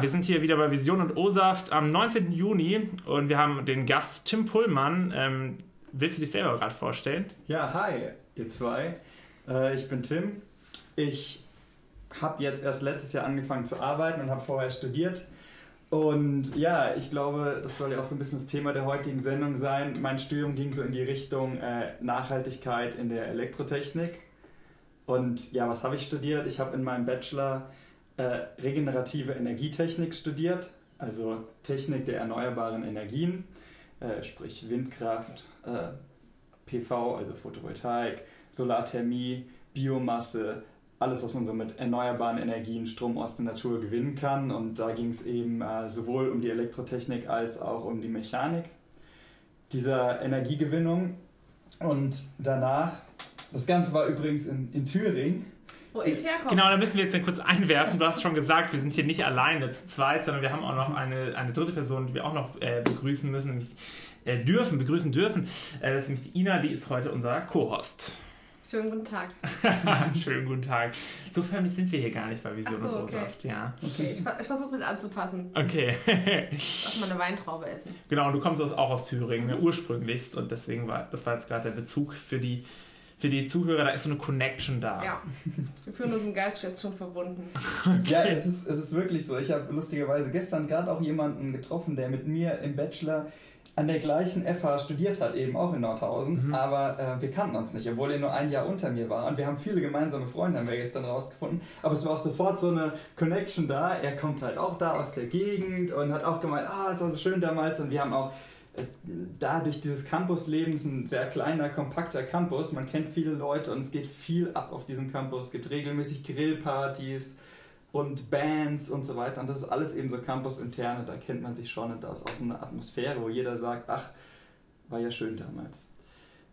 Wir sind hier wieder bei Vision und O-Saft am 19. Juni und wir haben den Gast Tim Pullmann. Ähm, willst du dich selber gerade vorstellen? Ja, hi, ihr zwei. Äh, ich bin Tim. Ich habe jetzt erst letztes Jahr angefangen zu arbeiten und habe vorher studiert. Und ja, ich glaube, das soll ja auch so ein bisschen das Thema der heutigen Sendung sein. Mein Studium ging so in die Richtung äh, Nachhaltigkeit in der Elektrotechnik. Und ja, was habe ich studiert? Ich habe in meinem Bachelor äh, regenerative Energietechnik studiert, also Technik der erneuerbaren Energien, äh, sprich Windkraft, äh, PV, also Photovoltaik, Solarthermie, Biomasse, alles, was man so mit erneuerbaren Energien, Strom aus der Natur gewinnen kann. Und da ging es eben äh, sowohl um die Elektrotechnik als auch um die Mechanik dieser Energiegewinnung. Und danach, das Ganze war übrigens in, in Thüringen, wo ich herkomme. Genau, da müssen wir jetzt kurz einwerfen. Du hast schon gesagt, wir sind hier nicht alleine zu zweit, sondern wir haben auch noch eine, eine dritte Person, die wir auch noch äh, begrüßen müssen, nämlich äh, dürfen, begrüßen dürfen. Äh, das ist nämlich die Ina, die ist heute unser Co-Host. Schönen guten Tag. Schönen guten Tag. So förmlich sind wir hier gar nicht bei Vision so, und okay. O-Saft, ja. Okay, ich, ich versuche mich anzupassen. Okay. Lass mal eine Weintraube essen. Genau, und du kommst auch aus Thüringen, ne, ursprünglichst. Und deswegen war das war jetzt gerade der Bezug für die für die Zuhörer, da ist so eine Connection da. Ja, wir fühlen uns im Geist jetzt schon verbunden. Okay. Ja, es ist, es ist wirklich so. Ich habe lustigerweise gestern gerade auch jemanden getroffen, der mit mir im Bachelor an der gleichen FH studiert hat, eben auch in Nordhausen, mhm. aber äh, wir kannten uns nicht, obwohl er nur ein Jahr unter mir war. Und wir haben viele gemeinsame Freunde, haben wir gestern rausgefunden. Aber es war auch sofort so eine Connection da. Er kommt halt auch da aus der Gegend und hat auch gemeint, ah, es war so schön damals. Und wir haben auch dadurch dieses Campusleben ist ein sehr kleiner, kompakter Campus. Man kennt viele Leute und es geht viel ab auf diesem Campus. Es gibt regelmäßig Grillpartys und Bands und so weiter. Und das ist alles eben so campusintern und da kennt man sich schon und da ist auch so eine Atmosphäre, wo jeder sagt, ach, war ja schön damals.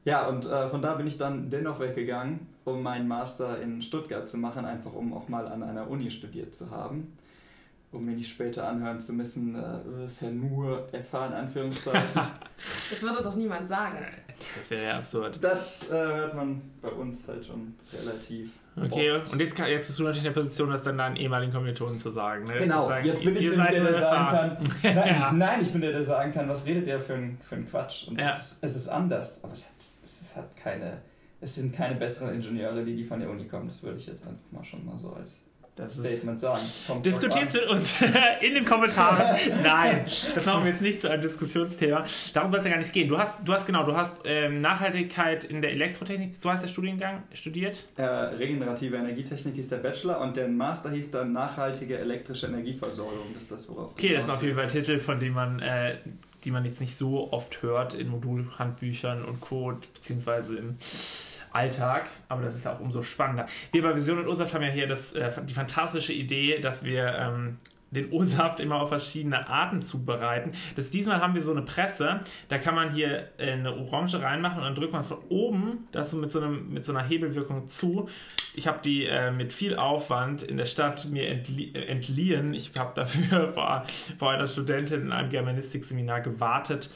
Ja, und äh, von da bin ich dann dennoch weggegangen, um meinen Master in Stuttgart zu machen, einfach um auch mal an einer Uni studiert zu haben um mir nicht später anhören zu müssen, äh, ist ja nur FH in Anführungszeichen. das würde doch niemand sagen. Das wäre ja absurd. Das äh, hört man bei uns halt schon relativ. Okay, oft. und jetzt, kann, jetzt bist du natürlich in der Position, das dann deinen ehemaligen Kommilitonen zu sagen. Ne? Genau, sagen, jetzt bin ich nämlich der, der sagen kann. Nein, ja. nein, ich bin der, der sagen kann, was redet der für ein, für ein Quatsch. Und ja. es, es, ist anders, aber es hat, es hat keine. Es sind keine besseren Ingenieure, die, die von der Uni kommen. Das würde ich jetzt einfach mal schon mal so als das Statement sagen. Kommt Diskutiert mit uns in den Kommentaren. Nein, das machen wir jetzt nicht zu einem Diskussionsthema. Darum soll es ja gar nicht gehen. Du hast, du hast genau, du hast ähm, Nachhaltigkeit in der Elektrotechnik, so heißt der Studiengang, studiert? Äh, regenerative Energietechnik hieß der Bachelor und der Master hieß dann nachhaltige elektrische Energieversorgung. Das ist das, worauf Okay, das sind auf jeden Fall Titel, von denen man, äh, die man jetzt nicht so oft hört in Modulhandbüchern und Code, beziehungsweise in Alltag, aber das ist ja auch umso spannender. Wir bei Vision und O-Saft haben ja hier das, äh, die fantastische Idee, dass wir ähm, den O-Saft immer auf verschiedene Arten zubereiten. Das diesmal haben wir so eine Presse, da kann man hier äh, eine Orange reinmachen und dann drückt man von oben das so mit so, einem, mit so einer Hebelwirkung zu. Ich habe die äh, mit viel Aufwand in der Stadt mir entlie äh, entliehen. Ich habe dafür vor, vor einer Studentin in einem Germanistik-Seminar gewartet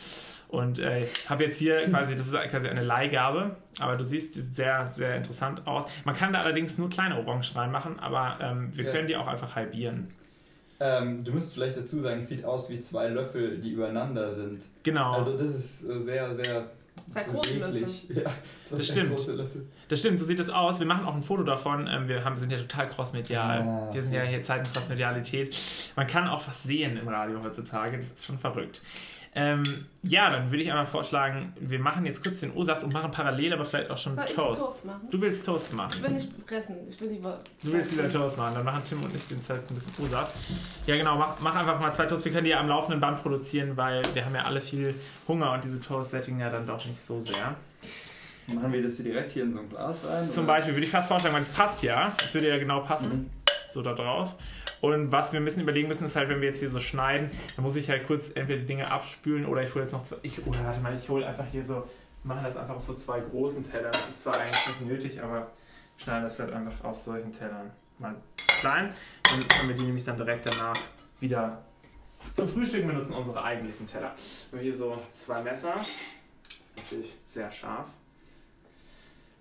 und äh, habe jetzt hier quasi, das ist quasi eine Leihgabe, aber du siehst, die sieht sehr, sehr interessant aus. Man kann da allerdings nur kleine Orangen reinmachen, aber ähm, wir ja. können die auch einfach halbieren. Ähm, du musst vielleicht dazu sagen, es sieht aus wie zwei Löffel, die übereinander sind. Genau. Also das ist äh, sehr, sehr Zwei große Löffel. Ja, zwei das stimmt. große Löffel. Das stimmt, so sieht es aus. Wir machen auch ein Foto davon. Ähm, wir haben, sind ja total crossmedial. Ah, wir sind ja hier Zeiten Crossmedialität. Man kann auch was sehen im Radio heutzutage. Das ist schon verrückt. Ähm, ja, dann würde ich einmal vorschlagen, wir machen jetzt kurz den O-Saft und machen parallel aber vielleicht auch schon Soll Toast. Toast machen? Du willst Toast machen. Ich will nicht pressen, ich will lieber. Du willst lieber Toast machen, dann machen Tim und ich den Zeit ein bisschen O-Saft. Ja, genau, mach, mach, einfach mal zwei Toasts. Wir können die ja am laufenden Band produzieren, weil wir haben ja alle viel Hunger und diese Toast-Setting ja dann doch nicht so sehr. Machen wir das hier direkt hier in so ein Glas rein? Zum oder? Beispiel würde ich fast vorschlagen, weil das passt ja. Das würde ja genau passen. Mhm. So da drauf. Und was wir ein bisschen überlegen müssen, ist halt, wenn wir jetzt hier so schneiden, dann muss ich halt kurz entweder Dinge abspülen oder ich hole jetzt noch zwei. Ich, oder warte mal, ich hole einfach hier so, mache das einfach auf so zwei großen Tellern. Das ist zwar eigentlich nicht nötig, aber schneiden das vielleicht einfach auf solchen Tellern. Mal klein. Dann können wir die nämlich dann direkt danach wieder zum Frühstück benutzen, unsere eigentlichen Teller. Haben hier so zwei Messer. Das ist natürlich sehr scharf.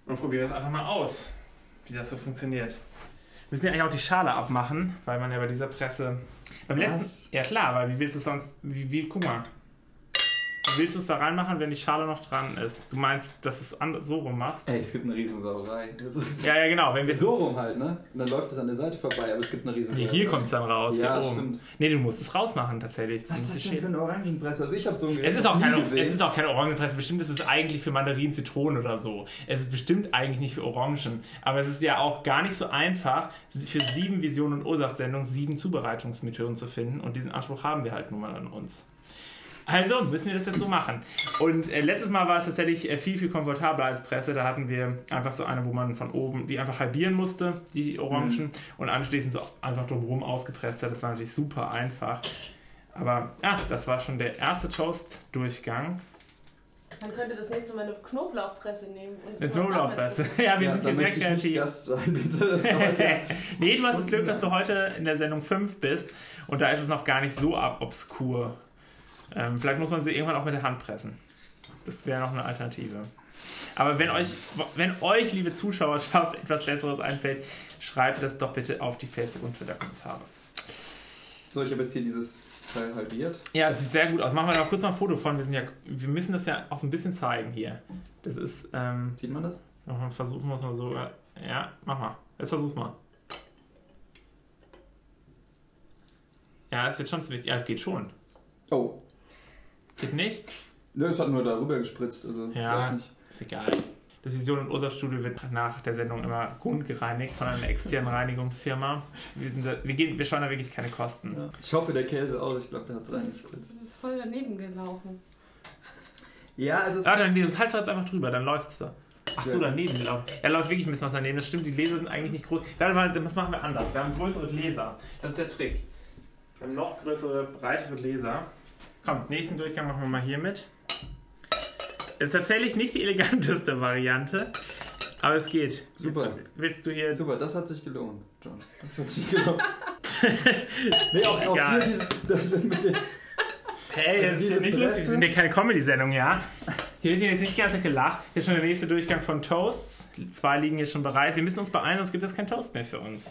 Und probieren das einfach mal aus, wie das so funktioniert. Wir müssen ja eigentlich auch die Schale abmachen, weil man ja bei dieser Presse Beim Was? letzten. Ja klar, aber wie willst du es sonst. Wie, wie, guck mal. Wie willst du es da reinmachen, wenn die Schale noch dran ist? Du meinst, dass du es so rum machst? Ey, es gibt eine Riesensauerei. So, Ja, ja, genau. Wenn wir so rum halt, ne? Und dann läuft es an der Seite vorbei, aber es gibt eine Riesensauerei. Hier kommt es dann raus. Ja, hier stimmt. Nee, du musst es rausmachen tatsächlich. Was ist Du das denn für eine Orangenpresse? Also ich habe so ein Gerät Es ist, auch keine, gesehen. es ist auch keine Orangenpresse. Bestimmt ist es eigentlich für Mandarinen, Zitronen oder so. Es ist bestimmt eigentlich nicht für Orangen. Aber es ist ja auch gar nicht so einfach, für sieben Visionen und O-Saft-Sendungen sieben Zubereitungsmethoden zu finden. Und diesen Anspruch haben wir halt nun mal an uns. Also müssen wir das jetzt so machen. Und äh, letztes Mal war es tatsächlich äh, viel, viel komfortabler als Presse. Da hatten wir einfach so eine, wo man von oben die einfach halbieren musste, die Orangen, und anschließend so einfach drumherum ausgepresst hat. Das war natürlich super einfach. Aber ja, das war schon der erste Toast-Durchgang. Man könnte das nächste Mal eine Knoblauchpresse nehmen. Mal Knoblauchpresse. Ja, wir ja, sind hier sehr möchte ich nicht kreativ. Gast sein, bitte. Das nee, du hast das Glück, dass du heute in der Sendung 5 bist und da ist es noch gar nicht so ab obskur. Ähm, vielleicht muss man sie irgendwann auch mit der Hand pressen. Das wäre noch eine Alternative. Aber wenn euch, wenn euch, liebe Zuschauerschaft, etwas Besseres einfällt, schreibt das doch bitte auf die Facebook- und Twitter-Kommentare. So, ich habe jetzt hier dieses Teil halbiert. Ja, das sieht sehr gut aus. Machen wir noch kurz mal ein Foto von. Wir, sind ja, wir müssen das ja auch so ein bisschen zeigen hier. Das ist, ähm, Sieht man das? Versuchen wir es mal so. Ja, mach mal. Jetzt versuch's mal. Ja, es wird schon ziemlich. Ja, es geht schon. Oh. Geht nicht? Ne, es hat nur darüber gespritzt, also Ja. weiß nicht. Ist egal. Das Vision und Ursache Studio wird nach der Sendung immer grundgereinigt von einer externen Reinigungsfirma. Wir, sind da, wir, gehen, wir schauen da wirklich keine Kosten. Ja. Ich hoffe, der Käse auch. Ich glaube, der hat es Das reingespritzt. ist, das ist voll daneben gelaufen. Ja, also Ah, dann das Hals jetzt einfach drüber, dann läuft's da. Ach so, daneben läuft. Ja, läuft wirklich ein bisschen was daneben. Das stimmt, die Gläser sind eigentlich nicht groß. Warte mal, das machen wir anders. Wir haben größere Gläser. Das ist der Trick. Wir haben noch größere, breitere Gläser. Komm, nächsten Durchgang machen wir mal hier mit. Ist tatsächlich nicht die eleganteste Variante, aber es geht. Super. Willst, du- willst du hier. Super, das hat sich gelohnt, John. Das hat sich gelohnt. nee, auch, auch hier dieses, das mit dem. Hey, das Also ist ja nicht Presse- lustig. Wir sind ja keine Comedy-Sendung, ja? Hier wird jetzt nicht Zeit gelacht. Hier ist schon der nächste Durchgang von Toasts. Zwei liegen hier schon bereit. Wir müssen uns beeilen, sonst gibt es kein Toast mehr für uns.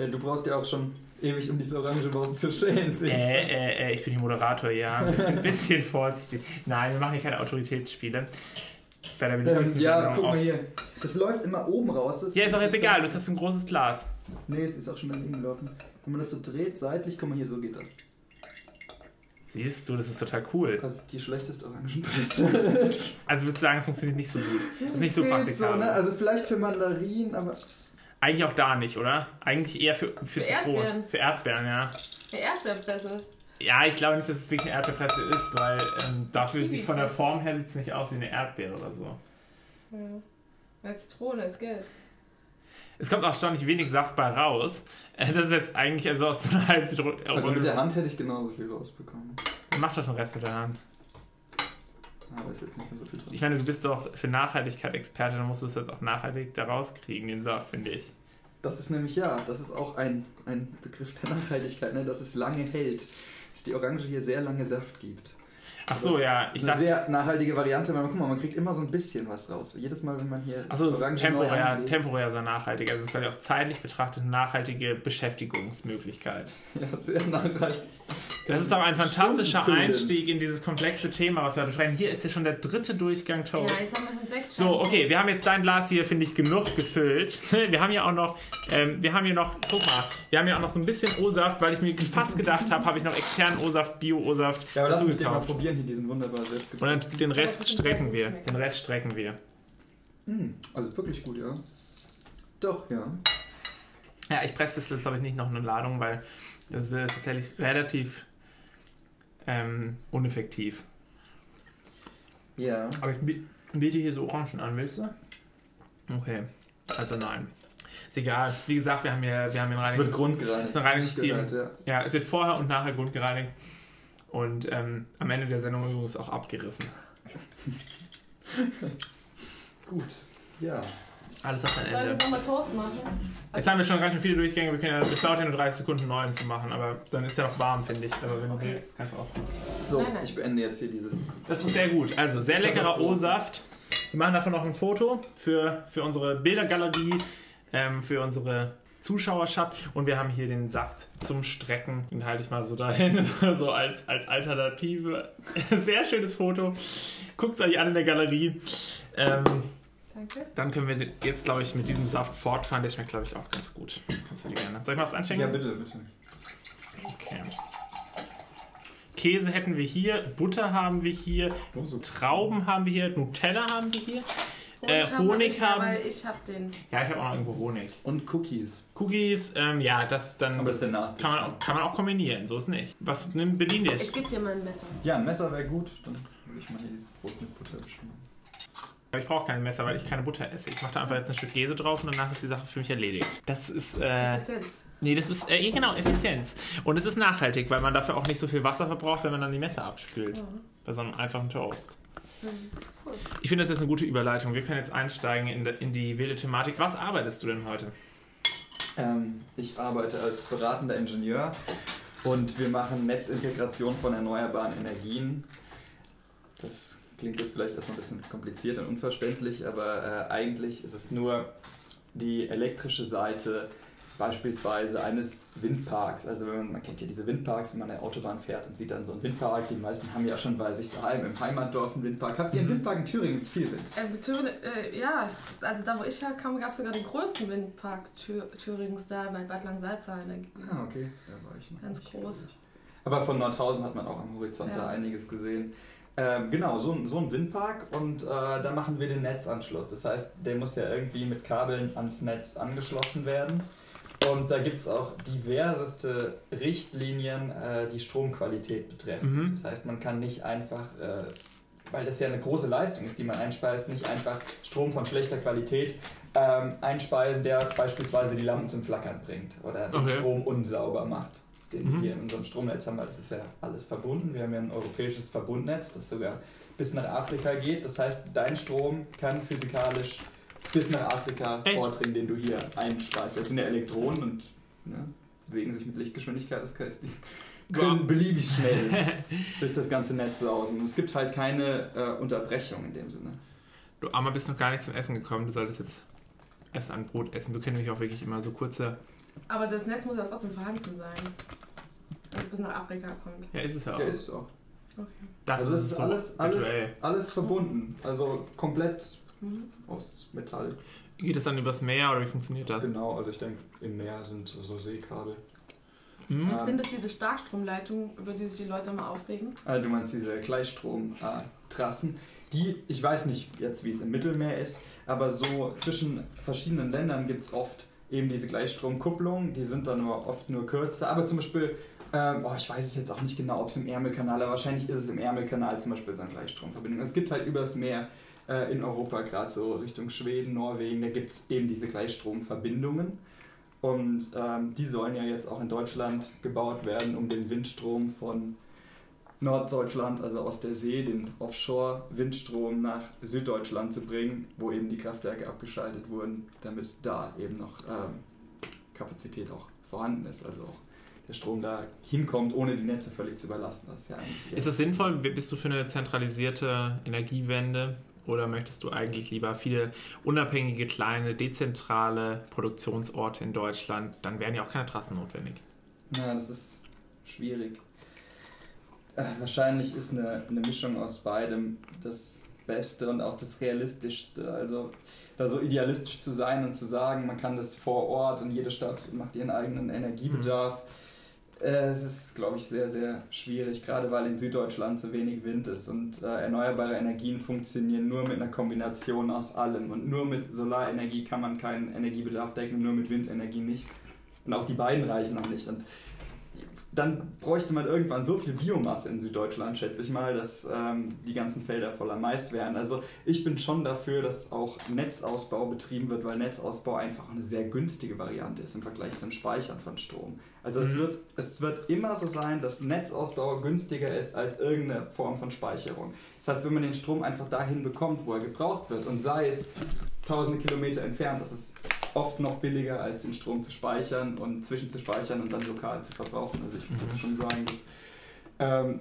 Ja, du brauchst ja auch schon ewig, um diese Orange überhaupt zu schälen. Äh, äh, äh, ich bin hier Moderator, ja. Ein bisschen, ein bisschen vorsichtig. Nein, wir machen hier keine Autoritätsspiele. Ähm, ja, Sendung guck mal hier. Das läuft immer oben raus. Das Ja, ist auch jetzt egal, das ist ein großes Glas. Nee, es ist auch schon daneben gelaufen. Wenn man das so dreht, seitlich, guck mal hier, so geht das. Siehst du, das ist total cool. Das ist die schlechteste Orangenpresse. Also würdest du sagen, es funktioniert nicht so gut. Das ist nicht so praktikabel. ne? Also vielleicht für Mandarinen, aber Eigentlich auch da nicht, oder? Eigentlich eher für, für, Für Zitronen. Erdbeeren. Für Erdbeeren, ja. Eine Erdbeerpresse. Ja, ich glaube nicht, dass es wirklich eine Erdbeerpresse ist, weil ähm, dafür Kiwi-Presse. von der Form her sieht es nicht aus wie eine Erdbeere oder so. Ja. Weil Zitrone ist gelb. Es kommt auch erstaunlich wenig Saft bei raus. Äh, Das ist jetzt eigentlich also aus so einer halben Zitrone. also mit der Hand hätte ich genauso viel rausbekommen. Mach doch den Rest mit der Hand. Aber ist jetzt nicht mehr so viel drin. Ich meine, du bist doch für Nachhaltigkeit Experte, dann musst du es jetzt auch nachhaltig da rauskriegen, den Saft, finde ich. Das ist nämlich ja, das ist auch ein, ein Begriff der Nachhaltigkeit, ne? dass es lange hält. Dass die Orange hier sehr lange Saft gibt. Ach so, Das ja. ist Ich eine dachte, sehr nachhaltige Variante, weil man, guck mal, man kriegt immer so ein bisschen was raus. Jedes Mal, wenn man hier so, neu temporär, temporär sehr nachhaltig. Also es ist quasi auch zeitlich betrachtet eine nachhaltige Beschäftigungsmöglichkeit. Ja, sehr nachhaltig. Das ist doch ein fantastischer. Einstieg in dieses komplexe Thema, was wir heute sprechen. Hier ist ja schon der dritte Durchgang Ja, Toast. jetzt haben wir schon sechs So, Scheiben okay, wir haben jetzt dein Glas hier, finde ich, genug gefüllt. Wir haben ja auch noch, ähm, wir haben hier noch, guck mal, wir haben ja auch noch so ein bisschen O-Saft, weil ich mir fast gedacht habe, habe ich noch externen O-Saft, Bio-O-Saft Ja, aber lass mich den mal probieren, hier diesen wunderbar selbst Und dann den Rest strecken wir. Den Rest strecken wir. Mm, Also wirklich gut, ja. Doch, ja. Ja, ich presse das jetzt, glaube ich, nicht noch eine Ladung, weil das ist tatsächlich relativ ähm, uneffektiv. Ja. Aber ich bi- biete hier so Orangen an, willst du? Okay, also nein. Ist egal. Wie gesagt, wir haben hier, wir haben hier Es ein wird grundgereinigt. Ein Reinigungsteam. Nicht gehört, ja. Ja, es wird vorher und nachher grundgereinigt. Und ähm, am Ende der Sendung übrigens auch abgerissen. Gut. Ja. Alles hat ein Soll ich Ende. jetzt nochmal Toast machen? Jetzt haben wir schon ganz schön viele Durchgänge. Wir können ja, es dauert ja nur 30 Sekunden, neuen zu machen. Aber dann ist er noch warm, finde ich. Aber wenn Okay. du willst, kannst du auch. So, Nein, nein. ich beende jetzt hier dieses. Das ist sehr gut. Also, sehr leckerer. O-Saft. Wir machen davon noch ein Foto für, für unsere Bildergalerie, ähm, für unsere Zuschauerschaft. Und wir haben hier den Saft zum Strecken. Den halte ich mal so dahin, so als, als Alternative. Sehr schönes Foto. Guckt es euch an in der Galerie. Ähm, Danke. dann können wir jetzt, glaube ich, mit diesem Saft fortfahren. Der schmeckt, glaube ich, auch ganz gut. Kannst du dir gerne. Soll ich mal was einschenken? Ja, bitte, bitte. Okay. Käse hätten wir hier, Butter haben wir hier. Trauben haben wir hier, Nutella haben wir hier. Äh, hab Honig haben- ich hab den. Ja, ich habe auch noch irgendwo Honig. Und Cookies. Cookies, ähm, ja, das dann Aber ist der Nachtisch. kann man, auch, kann man auch kombinieren, so ist nicht. Was nimm bedien dich? Ich gebe dir mal ein Messer. Ja, ein Messer wäre gut. Dann würde ich mal hier dieses Brot mit Butter beschmieren. Aber ich brauche kein Messer, weil ich keine Butter esse. Ich mache da einfach jetzt ein Stück Käse drauf und danach ist die Sache für mich erledigt. Das ist, äh, Effizienz. nee, das ist, äh, genau, Effizienz. Und es ist nachhaltig, weil man dafür auch nicht so viel Wasser verbraucht, wenn man dann die Messer abspült. Ja, Bei so einem einfachen Toast. Ich finde, das ist eine gute Überleitung. Wir können jetzt einsteigen in, de- in die wilde Thematik. Was arbeitest du denn heute? Ähm, ich arbeite als beratender Ingenieur und wir machen Netzintegration von erneuerbaren Energien. Das klingt jetzt vielleicht erstmal ein bisschen kompliziert und unverständlich, aber äh, eigentlich ist es nur die elektrische Seite beispielsweise eines Windparks. Also man, man kennt ja diese Windparks, wenn man an der Autobahn fährt und sieht dann so einen Windpark. Die meisten haben ja schon bei sich daheim im Heimatdorf einen Windpark. Habt ihr einen. Windpark in Thüringen? Gibt es viel Wind? Ähm, Thüringen, äh, ja, also da wo ich herkam, gab es sogar den größten Windpark Thür Thürings da bei Bad der- Ah, okay. Da war ich noch Ganz groß. Aber von Nordhausen hat man auch am Horizont Ja. da einiges gesehen. Ähm, genau, so, ein- so ein Windpark und äh, da machen wir den Netzanschluss. Das heißt, der muss ja irgendwie mit Kabeln ans Netz angeschlossen werden. Und da gibt es auch diverseste Richtlinien, äh, die Stromqualität betreffen. Mhm. Das heißt, man kann nicht einfach, äh, weil das ja eine große Leistung ist, die man einspeist, nicht einfach Strom von schlechter Qualität ähm, einspeisen, der beispielsweise die Lampen zum Flackern bringt oder den Okay. Strom unsauber macht, den Mhm. wir hier in unserem Stromnetz haben, weil das ist ja alles verbunden. Wir haben ja ein europäisches Verbundnetz, das sogar bis nach Afrika geht. Das heißt, dein Strom kann physikalisch bis nach Afrika Echt? vordringen, den du hier einspeist. Das sind ja Elektronen und ne, bewegen sich mit Lichtgeschwindigkeit. Das heißt, die können beliebig schnell durch das ganze Netz sausen. Und es gibt halt keine äh, Unterbrechung in dem Sinne. Du Armer bist noch gar nicht zum Essen gekommen. Du solltest jetzt erst ein Brot essen. Wir können nämlich auch wirklich immer so kurze. Aber das Netz muss ja trotzdem vorhanden sein. Wenn es bis nach Afrika kommt. Ja, ist es ja auch. Ja, ist es auch. Okay. Das Also es ist so alles, alles, alles verbunden. Also komplett Mhm. aus Metall. Geht das dann übers Meer oder wie funktioniert das? Genau, also ich denke, im Meer sind so Seekabel. Hm? Ah. Sind das diese Starkstromleitungen, über die sich die Leute mal aufregen? Äh, du meinst diese Gleichstromtrassen, die, ich weiß nicht jetzt, wie es im Mittelmeer ist, aber so zwischen verschiedenen Ländern gibt es oft eben diese Gleichstromkupplungen, die sind dann nur oft nur kürzer, aber zum Beispiel, ähm, oh, ich weiß es jetzt auch nicht genau, ob es im Ärmelkanal, aber wahrscheinlich ist es im Ärmelkanal zum Beispiel so eine Gleichstromverbindung. Es gibt halt übers Meer äh, in Europa, gerade so Richtung Schweden, Norwegen, da gibt es eben diese Gleichstromverbindungen. Und ähm, die sollen ja jetzt auch in Deutschland gebaut werden, um den Windstrom von Norddeutschland, also aus der See, den Offshore-Windstrom nach Süddeutschland zu bringen, wo eben die Kraftwerke abgeschaltet wurden, damit da eben noch ähm, Kapazität auch vorhanden ist, also auch der Strom da hinkommt, ohne die Netze völlig zu überlasten. Das ist ja eigentlich Ist es sinnvoll? Bist du für eine zentralisierte Energiewende oder möchtest du eigentlich lieber viele unabhängige, kleine, dezentrale Produktionsorte in Deutschland? Dann wären ja auch keine Trassen notwendig. Ja, das ist schwierig. Äh, wahrscheinlich ist eine, eine Mischung aus beidem das Beste und auch das Realistischste. Also da so idealistisch zu sein und zu sagen, man kann das vor Ort und jede Stadt macht ihren eigenen Energiebedarf. Äh, Es ist, glaube ich, sehr, sehr schwierig, gerade weil in Süddeutschland so wenig Wind ist und äh, erneuerbare Energien funktionieren nur mit einer Kombination aus allem. Und nur mit Solarenergie kann man keinen Energiebedarf decken, nur mit Windenergie nicht. Und auch die beiden reichen noch nicht. Und dann bräuchte man irgendwann so viel Biomasse in Süddeutschland, schätze ich mal, dass ähm, die ganzen Felder voller Mais wären. Also ich bin schon dafür, dass auch Netzausbau betrieben wird, weil Netzausbau einfach eine sehr günstige Variante ist im Vergleich zum Speichern von Strom. Also es, Mhm. wird, es wird immer so sein, dass Netzausbau günstiger ist als irgendeine Form von Speicherung. Das heißt, wenn man den Strom einfach dahin bekommt, wo er gebraucht wird, und sei es tausende Kilometer entfernt, das ist oft noch billiger, als den Strom zu speichern und zwischenzuspeichern und dann lokal zu verbrauchen. Also ich würde Mhm. schon sagen, dass ähm,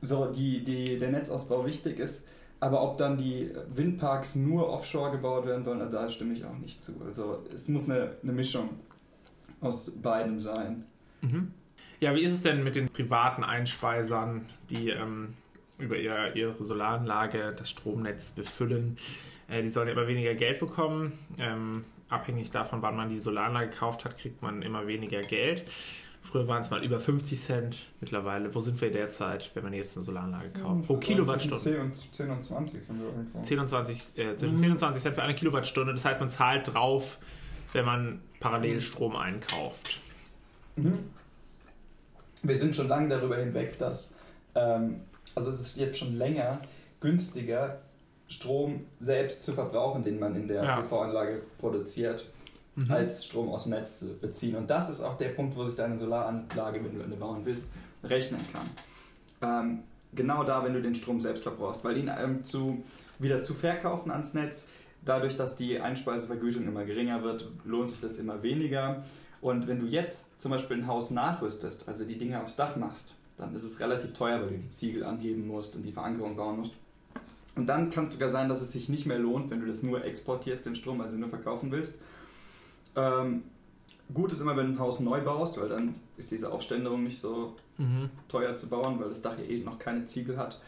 so die, die, der Netzausbau wichtig ist. Aber ob dann die Windparks nur offshore gebaut werden sollen, da stimme ich auch nicht zu. Also es muss eine, eine Mischung aus beidem sein. Mhm. Ja, wie ist es denn mit den privaten Einspeisern, die ähm, über ihr, ihre Solaranlage das Stromnetz befüllen? Äh, die sollen immer weniger Geld bekommen. Ähm, abhängig davon, wann man die Solaranlage gekauft hat, kriegt man immer weniger Geld. Früher waren es mal über 50 Cent. Mittlerweile, wo sind wir derzeit, wenn man jetzt eine Solaranlage kauft? Pro Kilowattstunde. 10 und, 10 und 20 sind wir irgendwo. 10 und 20, äh, zwischen 10 und 20 Cent für eine Kilowattstunde. Das heißt, man zahlt drauf, wenn man parallel Strom einkauft. Mhm. Wir sind schon lange darüber hinweg, dass, ähm, also es ist jetzt schon länger günstiger, Strom selbst zu verbrauchen, den man in der Ja. PV-Anlage produziert, Mhm. als Strom aus dem Netz zu beziehen. Und das ist auch der Punkt, wo sich deine Solaranlage, wenn du eine bauen willst, rechnen kann. Ähm, genau da, wenn du den Strom selbst verbrauchst, weil ihn ähm, zu, wieder zu verkaufen ans Netz, dadurch, dass die Einspeisevergütung immer geringer wird, lohnt sich das immer weniger. Und wenn du jetzt zum Beispiel ein Haus nachrüstest, also die Dinge aufs Dach machst, dann ist es relativ teuer, weil du die Ziegel anheben musst und die Verankerung bauen musst. Und dann kann es sogar sein, dass es sich nicht mehr lohnt, wenn du das nur exportierst, den Strom, also nur verkaufen willst. Ähm, gut ist immer, wenn du ein Haus neu baust, weil dann ist diese Aufständerung nicht so Mhm. teuer zu bauen, weil das Dach ja eh noch keine Ziegel hat.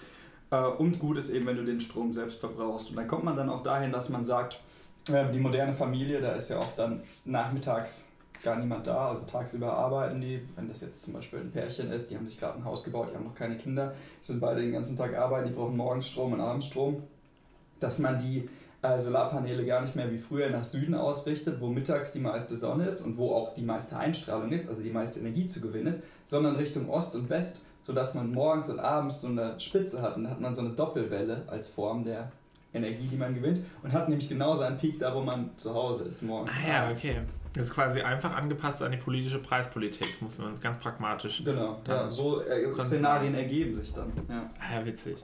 Äh, und gut ist eben, wenn du den Strom selbst verbrauchst. Und dann kommt man dann auch dahin, dass man sagt, äh, die moderne Familie, da ist ja auch dann nachmittags gar niemand da, also tagsüber arbeiten die, wenn das jetzt zum Beispiel ein Pärchen ist, die haben sich gerade ein Haus gebaut, die haben noch keine Kinder, sind beide den ganzen Tag arbeiten, die brauchen morgens Strom und abends Strom, dass man die äh, Solarpaneele gar nicht mehr wie früher nach Süden ausrichtet, wo mittags die meiste Sonne ist und wo auch die meiste Einstrahlung ist, also die meiste Energie zu gewinnen ist, sondern Richtung Ost und West, sodass man morgens und abends so eine Spitze hat und dann hat man so eine Doppelwelle als Form der Energie, die man gewinnt und hat nämlich genauso einen Peak da, wo man zu Hause ist morgens. Ah ja, abends. okay. Das ist quasi einfach angepasst an die politische Preispolitik, muss man ganz pragmatisch. Genau, ja, so äh, Szenarien ergeben sich dann. Ja. Ah ja, witzig.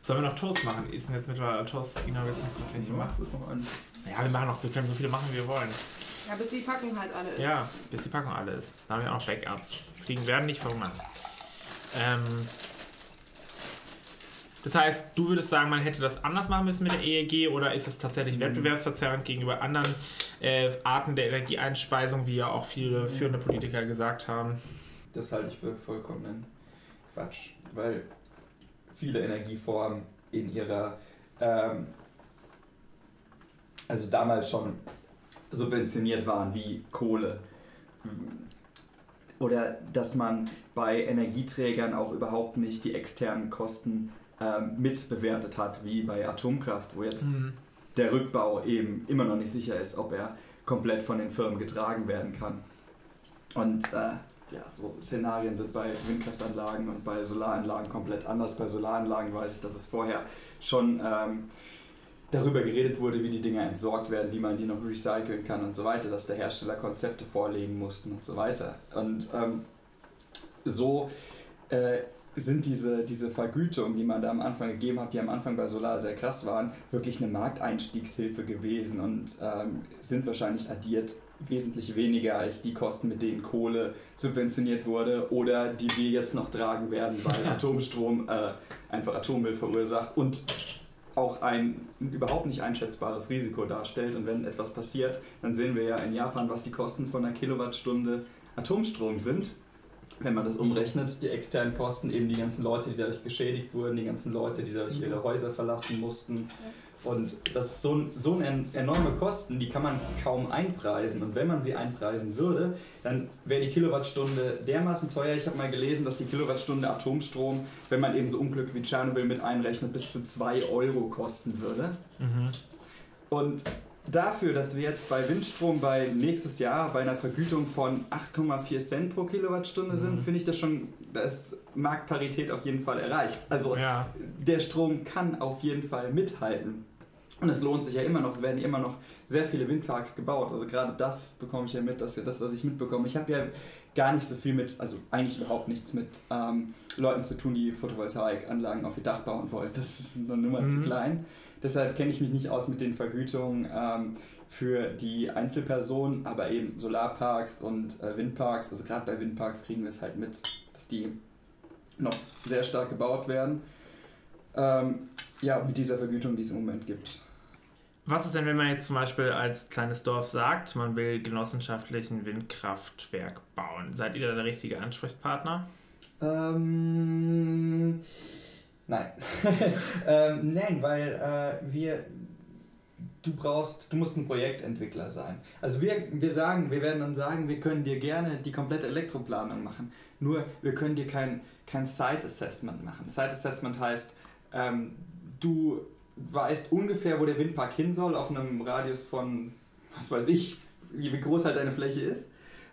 Sollen wir noch Toast machen? Ist denn jetzt mittlerweile Toast? Ina, willst du noch noch ein- Ja, wir machen noch, wir können so viele machen, wie wir wollen. Ja, bis die Packung halt alle ist. Ja, bis die Packung alle ist. Da haben wir auch noch Backups. Fliegen werden nicht verhungern. Ähm, das heißt, du würdest sagen, man hätte das anders machen müssen mit der EEG oder ist es tatsächlich Mhm. wettbewerbsverzerrend gegenüber anderen äh, Arten der Energieeinspeisung, wie ja auch viele führende Politiker gesagt haben? Das halte ich für vollkommenen Quatsch, weil viele Energieformen in ihrer, ähm, also damals schon subventioniert waren, wie Kohle. Oder dass man bei Energieträgern auch überhaupt nicht die externen Kosten ähm, mitbewertet hat, wie bei Atomkraft, wo jetzt Mhm. der Rückbau eben immer noch nicht sicher ist, ob er komplett von den Firmen getragen werden kann. Und äh, ja, so Szenarien sind bei Windkraftanlagen und bei Solaranlagen komplett anders. Bei Solaranlagen weiß ich, dass es vorher schon ähm, darüber geredet wurde, wie die Dinger entsorgt werden, wie man die noch recyceln kann und so weiter, dass der Hersteller Konzepte vorlegen mussten und so weiter. Und ähm, so äh, sind diese, diese Vergütungen, die man da am Anfang gegeben hat, die am Anfang bei Solar sehr krass waren, wirklich eine Markteinstiegshilfe gewesen und ähm, sind wahrscheinlich addiert wesentlich weniger als die Kosten, mit denen Kohle subventioniert wurde oder die wir jetzt noch tragen werden, weil Atomstrom äh, einfach Atommüll verursacht und auch ein überhaupt nicht einschätzbares Risiko darstellt. Und wenn etwas passiert, dann sehen wir ja in Japan, was die Kosten von einer Kilowattstunde Atomstrom sind. Wenn man das umrechnet, die externen Kosten, eben die ganzen Leute, die dadurch geschädigt wurden, die ganzen Leute, die dadurch ihre Häuser verlassen mussten. Und das ist so, so eine enorme Kosten, die kann man kaum einpreisen. Und wenn man sie einpreisen würde, dann wäre die Kilowattstunde dermaßen teuer. Ich habe mal gelesen, dass die Kilowattstunde Atomstrom, wenn man eben so Unglücke wie Tschernobyl mit einrechnet, bis zu 2 Euro kosten würde. Mhm. Und dafür, dass wir jetzt bei Windstrom bei nächstes Jahr bei einer Vergütung von 8,4 Cent pro Kilowattstunde sind, Mhm. finde ich das schon, da ist Marktparität auf jeden Fall erreicht. Also Ja. der Strom kann auf jeden Fall mithalten. Und es lohnt sich ja immer noch, es werden immer noch sehr viele Windparks gebaut. Also gerade das bekomme ich ja mit, das ist ja das, was ich mitbekomme. Ich habe ja gar nicht so viel mit, also eigentlich überhaupt nichts mit ähm, Leuten zu tun, die Photovoltaikanlagen auf ihr Dach bauen wollen. Das ist eine Nummer zu Mhm. klein. Deshalb kenne ich mich nicht aus mit den Vergütungen ähm, für die Einzelpersonen, aber eben Solarparks und äh, Windparks. Also gerade bei Windparks kriegen wir es halt mit, dass die noch sehr stark gebaut werden. Ähm, ja, mit dieser Vergütung, die es im Moment gibt. Was ist denn, wenn man jetzt zum Beispiel als kleines Dorf sagt, man will genossenschaftlichen Windkraftwerk bauen? Seid ihr da der richtige Ansprechpartner? Ähm, nein. ähm, nein, weil äh, wir, du brauchst, du musst ein Projektentwickler sein. Also wir, wir sagen, wir werden dann sagen, wir können dir gerne die komplette Elektroplanung machen. Nur wir können dir kein, kein Site Assessment machen. Site Assessment heißt, ähm, du weißt ungefähr, wo der Windpark hin soll, auf einem Radius von, was weiß ich, wie groß halt deine Fläche ist.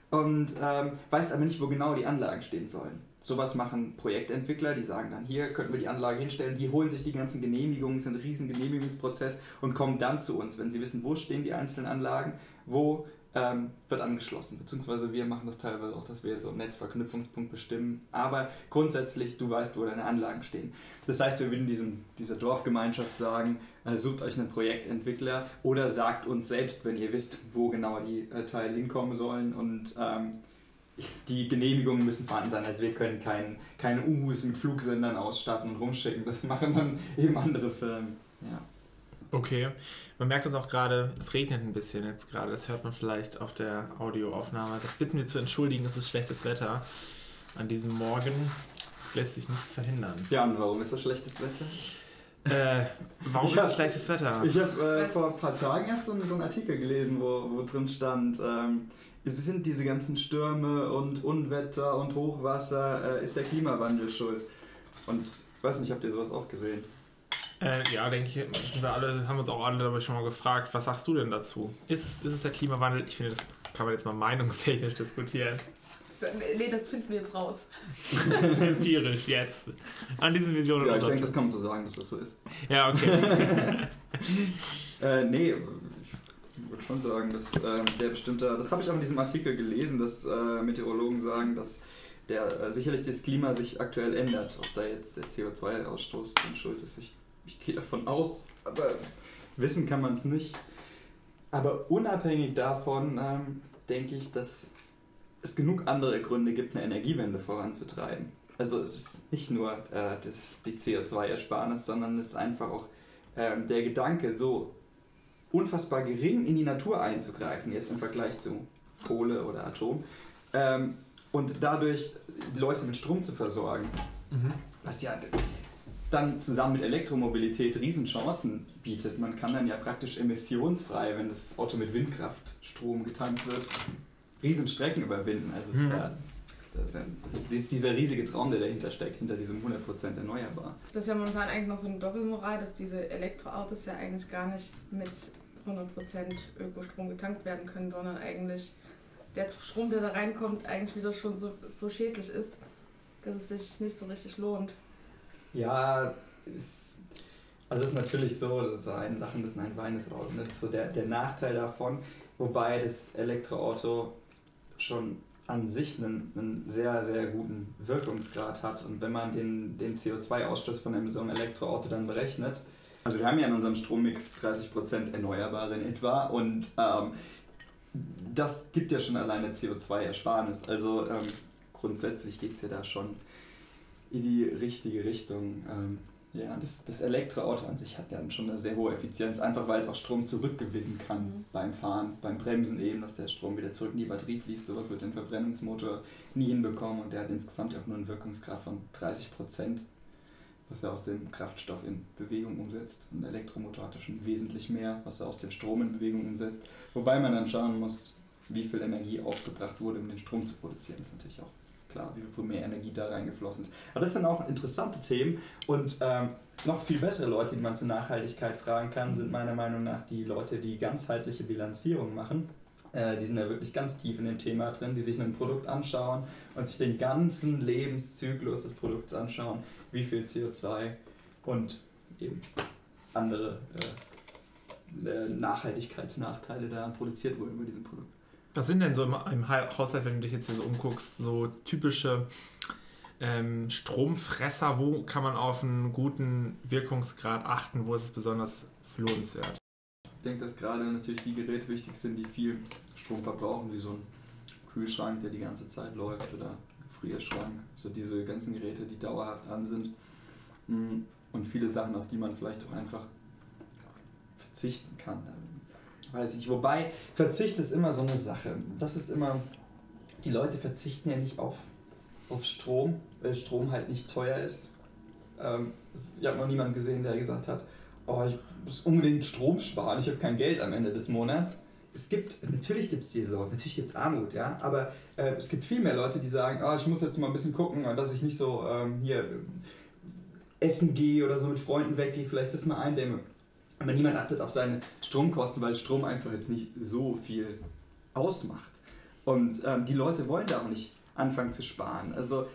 Und ähm, weißt aber nicht, wo genau die Anlagen stehen sollen. Sowas machen Projektentwickler, die sagen dann, hier könnten wir die Anlage hinstellen, die holen sich die ganzen Genehmigungen, sind ein riesen Genehmigungsprozess und kommen dann zu uns, wenn sie wissen, wo stehen die einzelnen Anlagen, wo ähm, wird angeschlossen. Beziehungsweise wir machen das teilweise auch, dass wir so einen Netzverknüpfungspunkt bestimmen. Aber grundsätzlich, du weißt, wo deine Anlagen stehen. Das heißt, wir würden diesem, dieser Dorfgemeinschaft sagen, äh, sucht euch einen Projektentwickler oder sagt uns selbst, wenn ihr wisst, wo genau die äh, Teile hinkommen sollen und ähm, die Genehmigungen müssen vorhanden sein. Also wir können kein, keine Uhus mit Flugsendern ausstatten und rumschicken. Das machen dann eben andere Firmen. Ja. Okay. Man merkt es auch gerade, es regnet ein bisschen jetzt gerade. Das hört man vielleicht auf der Audioaufnahme. Das bitten wir zu entschuldigen, es ist schlechtes Wetter an diesem Morgen. Das lässt sich nicht verhindern. Ja, und warum ist das schlechtes Wetter? Äh, warum ich ist hab, schlechtes Wetter? Ich habe äh, vor ein paar Tagen erst so, so einen Artikel gelesen, wo, wo drin stand, ähm, es sind diese ganzen Stürme und Unwetter und Hochwasser, äh, ist der Klimawandel schuld. Und ich weiß nicht, habt ihr sowas auch gesehen? Äh, ja, denke ich, sind wir alle, haben uns auch alle dabei schon mal gefragt, was sagst du denn dazu? Ist, ist es der Klimawandel? Ich finde, das kann man jetzt mal meinungstechnisch diskutieren. Nee, das finden wir jetzt raus. Empirisch jetzt. An diesen Visionen. Ja, ich denke, das kann man so sagen, dass das so ist. Ja, okay. äh, nee, ich würde schon sagen, dass äh, der bestimmte, das habe ich auch in diesem Artikel gelesen, dass äh, Meteorologen sagen, dass der äh, sicherlich das Klima sich aktuell ändert. Ob da jetzt der CO2-Ausstoß schuld ist, ich ich gehe davon aus, aber wissen kann man es nicht. Aber unabhängig davon ähm, denke ich, dass es genug andere Gründe gibt, eine Energiewende voranzutreiben. Also es ist nicht nur äh, das, die CO2-Ersparnis, sondern es ist einfach auch ähm, der Gedanke, so unfassbar gering in die Natur einzugreifen, jetzt im Vergleich zu Kohle oder Atom, ähm, und dadurch die Leute mit Strom zu versorgen. Mhm. Was ja dann zusammen mit Elektromobilität Riesenchancen bietet. Man kann dann ja praktisch emissionsfrei, wenn das Auto mit Windkraftstrom getankt wird, Riesenstrecken überwinden. Also mhm. ja, das ist, ja, das ist dieser riesige Traum, der dahinter steckt, hinter diesem 100% erneuerbar. Das ist ja momentan eigentlich noch so eine Doppelmoral, dass diese Elektroautos ja eigentlich gar nicht mit 100% Ökostrom getankt werden können, sondern eigentlich der Strom, der da reinkommt, eigentlich wieder schon so, so schädlich ist, dass es sich nicht so richtig lohnt. Ja, ist, also es ist natürlich so, das ist ein lachendes und ein weinendes Auge. Das ist so der, der Nachteil davon, wobei das Elektroauto schon an sich einen, einen sehr, sehr guten Wirkungsgrad hat. Und wenn man den, den CO2-Ausstoß von einem so einem Elektroauto dann berechnet, also wir haben ja in unserem Strommix 30% Erneuerbare in etwa und ähm, das gibt ja schon alleine CO2-Ersparnis. Also ähm, grundsätzlich geht es ja da schon in die richtige Richtung. Ähm, ja, das, das Elektroauto an sich hat ja schon eine sehr hohe Effizienz, einfach weil es auch Strom zurückgewinnen kann mhm. beim Fahren, beim Bremsen eben, dass der Strom wieder zurück in die Batterie fließt. Sowas wird ein Verbrennungsmotor nie hinbekommen und der hat insgesamt ja auch nur einen Wirkungsgrad von 30 Prozent, was er aus dem Kraftstoff in Bewegung umsetzt. Ein Elektromotor hat ja schon wesentlich mehr, was er aus dem Strom in Bewegung umsetzt. Wobei man dann schauen muss, wie viel Energie aufgebracht wurde, um den Strom zu produzieren. Das ist natürlich auch klar, wie viel mehr Energie da reingeflossen ist. Aber das sind auch interessante Themen und ähm, noch viel bessere Leute, die man zur Nachhaltigkeit fragen kann, sind meiner Meinung nach die Leute, die ganzheitliche Bilanzierung machen. Äh, die sind ja wirklich ganz tief in dem Thema drin, die sich ein Produkt anschauen und sich den ganzen Lebenszyklus des Produkts anschauen, wie viel CO2 und eben andere äh, äh Nachhaltigkeitsnachteile da produziert wurden über diesem Produkt. Was sind denn so im, im Haushalt, wenn du dich jetzt hier so umguckst, so typische ähm, Stromfresser? Wo kann man auf einen guten Wirkungsgrad achten? Wo ist es besonders lohnenswert? Ich denke, dass gerade natürlich die Geräte wichtig sind, die viel Strom verbrauchen, wie so ein Kühlschrank, der die ganze Zeit läuft oder Gefrierschrank. So diese ganzen Geräte, die dauerhaft an sind. Mm, und viele Sachen, auf die man vielleicht auch einfach verzichten kann. Weiß ich. Wobei, Verzicht ist immer so eine Sache. Das ist immer, die Leute verzichten ja nicht auf, auf Strom, weil Strom halt nicht teuer ist. Ähm, ich habe noch niemanden gesehen, der gesagt hat, oh, ich muss unbedingt Strom sparen, ich habe kein Geld am Ende des Monats. Es gibt, natürlich gibt es diese Leute, natürlich gibt es Armut, ja, aber äh, es gibt viel mehr Leute, die sagen, oh, ich muss jetzt mal ein bisschen gucken, dass ich nicht so ähm, hier essen gehe oder so mit Freunden weggehe, vielleicht das mal eindämme. Aber niemand achtet auf seine Stromkosten, weil Strom einfach jetzt nicht so viel ausmacht. Und ähm, die Leute wollen da auch nicht anfangen zu sparen. Also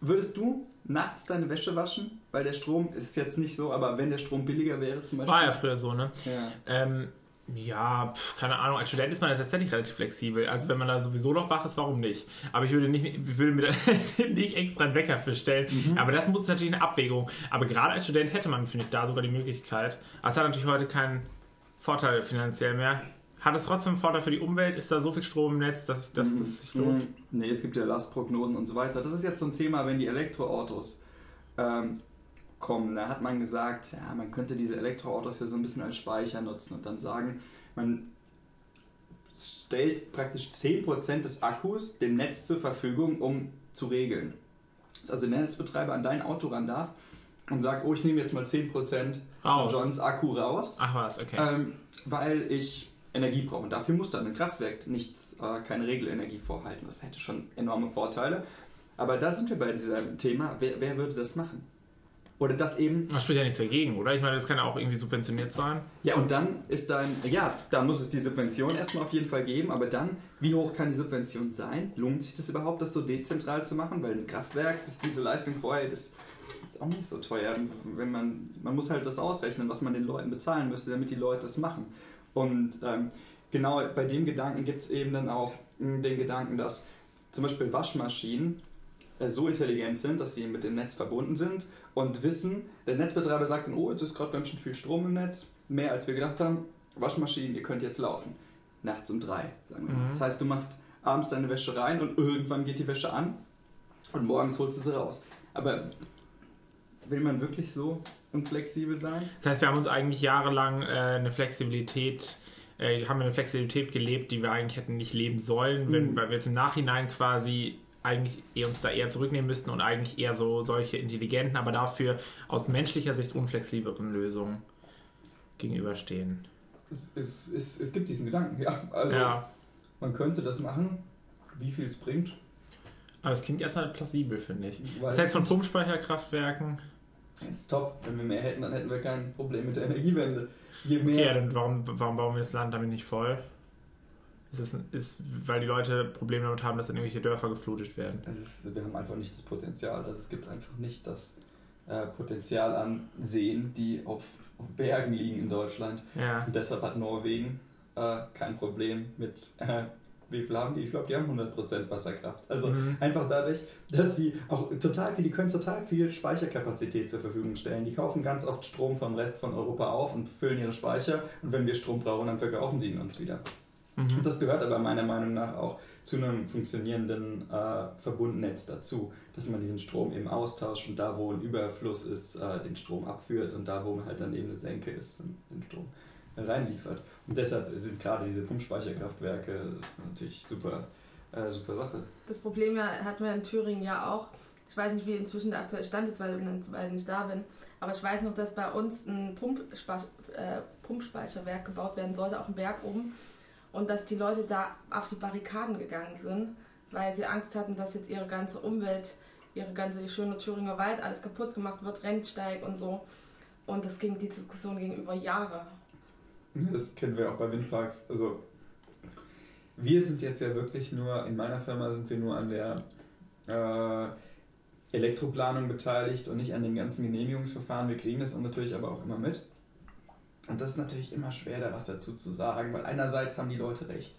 würdest du nachts deine Wäsche waschen? Weil der Strom ist jetzt nicht so, aber wenn der Strom billiger wäre zum Beispiel. War ja früher so, ne? Ja. Ähm, ja, pf, keine Ahnung. Als Student ist man ja tatsächlich relativ flexibel. Also wenn man da sowieso noch wach ist, warum nicht? Aber ich würde, nicht, ich würde mir da nicht extra einen Wecker für stellen. Mhm. Aber das muss natürlich eine Abwägung. Aber gerade als Student hätte man, finde ich, da sogar die Möglichkeit. Aber es hat natürlich heute keinen Vorteil finanziell mehr. Hat es trotzdem einen Vorteil für die Umwelt? Ist da so viel Strom im Netz, dass, dass das sich lohnt? Mhm. Nee, es gibt ja Lastprognosen und so weiter. Das ist jetzt so ein Thema, wenn die Elektroautos ähm, kommen. Da hat man gesagt, ja, man könnte diese Elektroautos ja so ein bisschen als Speicher nutzen und dann sagen, man stellt praktisch 10% des Akkus dem Netz zur Verfügung, um zu regeln. Dass also der Netzbetreiber an dein Auto ran darf und sagt, oh, ich nehme jetzt mal 10% von Raus. Johns Akku raus, Ach was, okay. ähm, weil ich Energie brauche. Und dafür muss dann ein Kraftwerk nichts, äh, keine Regelenergie vorhalten. Das hätte schon enorme Vorteile. Aber da sind wir bei diesem Thema, wer, wer würde das machen? Oder das eben, Das spricht ja nichts dagegen, oder? Ich meine, das kann ja auch irgendwie subventioniert sein. ja und dann ist dann, ja, da muss es die Subvention erstmal auf jeden Fall geben, aber dann, wie hoch kann die Subvention sein? Lohnt sich das überhaupt, das so dezentral zu machen? Weil ein Kraftwerk, das diese Leistung vorhält, ist jetzt auch nicht so teuer. Wenn man, man muss halt das ausrechnen, was man den Leuten bezahlen müsste, damit die Leute das machen. Und ähm, genau bei dem Gedanken gibt es eben dann auch den Gedanken, dass zum Beispiel Waschmaschinen so intelligent sind, dass sie mit dem Netz verbunden sind und wissen, der Netzbetreiber sagt dann, oh, jetzt ist gerade ganz schön viel Strom im Netz, mehr als wir gedacht haben, Waschmaschinen, ihr könnt jetzt laufen. Nachts um drei, sagen wir mal. Mhm. Das heißt, du machst abends deine Wäsche rein und irgendwann geht die Wäsche an und morgens holst du sie raus. Aber will man wirklich so unflexibel sein? Das heißt, wir haben uns eigentlich jahrelang äh, eine Flexibilität, äh, haben wir eine Flexibilität gelebt, die wir eigentlich hätten nicht leben sollen, wenn, Mhm. weil wir jetzt im Nachhinein quasi eigentlich eher uns da eher zurücknehmen müssten und eigentlich eher so solche intelligenten, aber dafür aus menschlicher Sicht unflexibleren Lösungen gegenüberstehen. Es, es, es, es gibt diesen Gedanken, ja. Also ja, man könnte das machen. Wie viel es bringt, aber es klingt erstmal plausibel, finde ich. weiß Das heißt von ich Pumpspeicherkraftwerken. Das ist top. Wenn wir mehr hätten, dann hätten wir kein Problem mit der Energiewende. Je Okay, ja, mehr. dann warum, warum bauen wir das Land damit nicht voll? Ist es, ist, weil die Leute Probleme damit haben, dass dann irgendwelche Dörfer geflutet werden. Ist, wir haben einfach nicht das Potenzial. Also es gibt einfach nicht das äh, Potenzial an Seen, die auf, auf Bergen liegen in Deutschland. Ja. Und deshalb hat Norwegen äh, kein Problem mit. Äh, wie viel haben die? Ich glaube, die haben 100% Wasserkraft. Also Mhm. einfach dadurch, dass sie auch total viel, die können total viel Speicherkapazität zur Verfügung stellen. Die kaufen ganz oft Strom vom Rest von Europa auf und füllen ihre Speicher. Und wenn wir Strom brauchen, dann verkaufen sie ihn uns wieder. Mhm. Und das gehört aber meiner Meinung nach auch zu einem funktionierenden äh, Verbundnetz dazu, dass man diesen Strom eben austauscht und da, wo ein Überfluss ist, äh, den Strom abführt und da, wo halt dann eben eine Senke ist, den Strom reinliefert. Und deshalb sind gerade diese Pumpspeicherkraftwerke natürlich super, äh, super Sache. Das Problem ja, hatten wir in Thüringen ja auch. Ich weiß nicht, wie inzwischen der aktuelle Stand ist, weil, weil ich nicht da bin. Aber ich weiß noch, dass bei uns ein äh, Pumpspeicherwerk gebaut werden sollte, auf dem Berg oben. Und dass die Leute da auf die Barrikaden gegangen sind, weil sie Angst hatten, dass jetzt ihre ganze Umwelt, ihre ganze schöne Thüringer Wald, alles kaputt gemacht wird, Rennsteig und so. Und das ging, die Diskussion ging über Jahre. Das kennen wir auch bei Windparks. Also wir sind jetzt ja wirklich nur, in meiner Firma sind wir nur an der äh, Elektroplanung beteiligt und nicht an den ganzen Genehmigungsverfahren. Wir kriegen das natürlich aber auch immer mit. Und das ist natürlich immer schwer, da was dazu zu sagen, weil einerseits haben die Leute recht.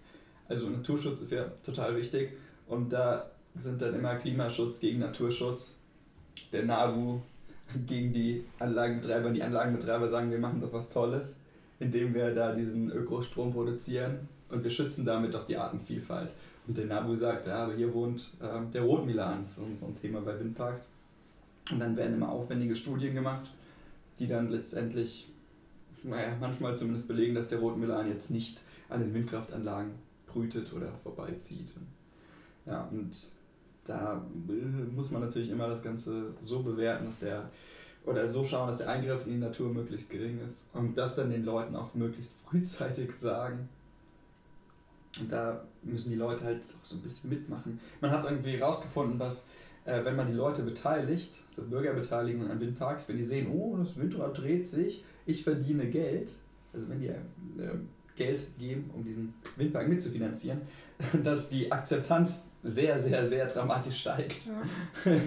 Also Naturschutz ist ja total wichtig und da sind dann immer Klimaschutz gegen Naturschutz. Der NABU gegen die Anlagenbetreiber. Die Anlagenbetreiber sagen, wir machen doch was Tolles, indem wir da diesen Ökostrom produzieren und wir schützen damit doch die Artenvielfalt. Und der NABU sagt, ja, aber hier wohnt ähm, der Rotmilan, so, so ein Thema bei Windparks. Und dann werden immer aufwendige Studien gemacht, die dann letztendlich naja, manchmal zumindest belegen, dass der Rotmilan jetzt nicht an den Windkraftanlagen brütet oder vorbeizieht. Ja, und da muss man natürlich immer das Ganze so bewerten, dass der oder so schauen, dass der Eingriff in die Natur möglichst gering ist und das dann den Leuten auch möglichst frühzeitig sagen. Und da müssen die Leute halt auch so ein bisschen mitmachen. Man hat irgendwie herausgefunden, dass äh, wenn man die Leute beteiligt, so Bürgerbeteiligung an Windparks, wenn die sehen, oh, das Windrad dreht sich, ich verdiene Geld, also wenn die äh, Geld geben, um diesen Windpark mitzufinanzieren, dass die Akzeptanz sehr, sehr, sehr dramatisch steigt. Ja.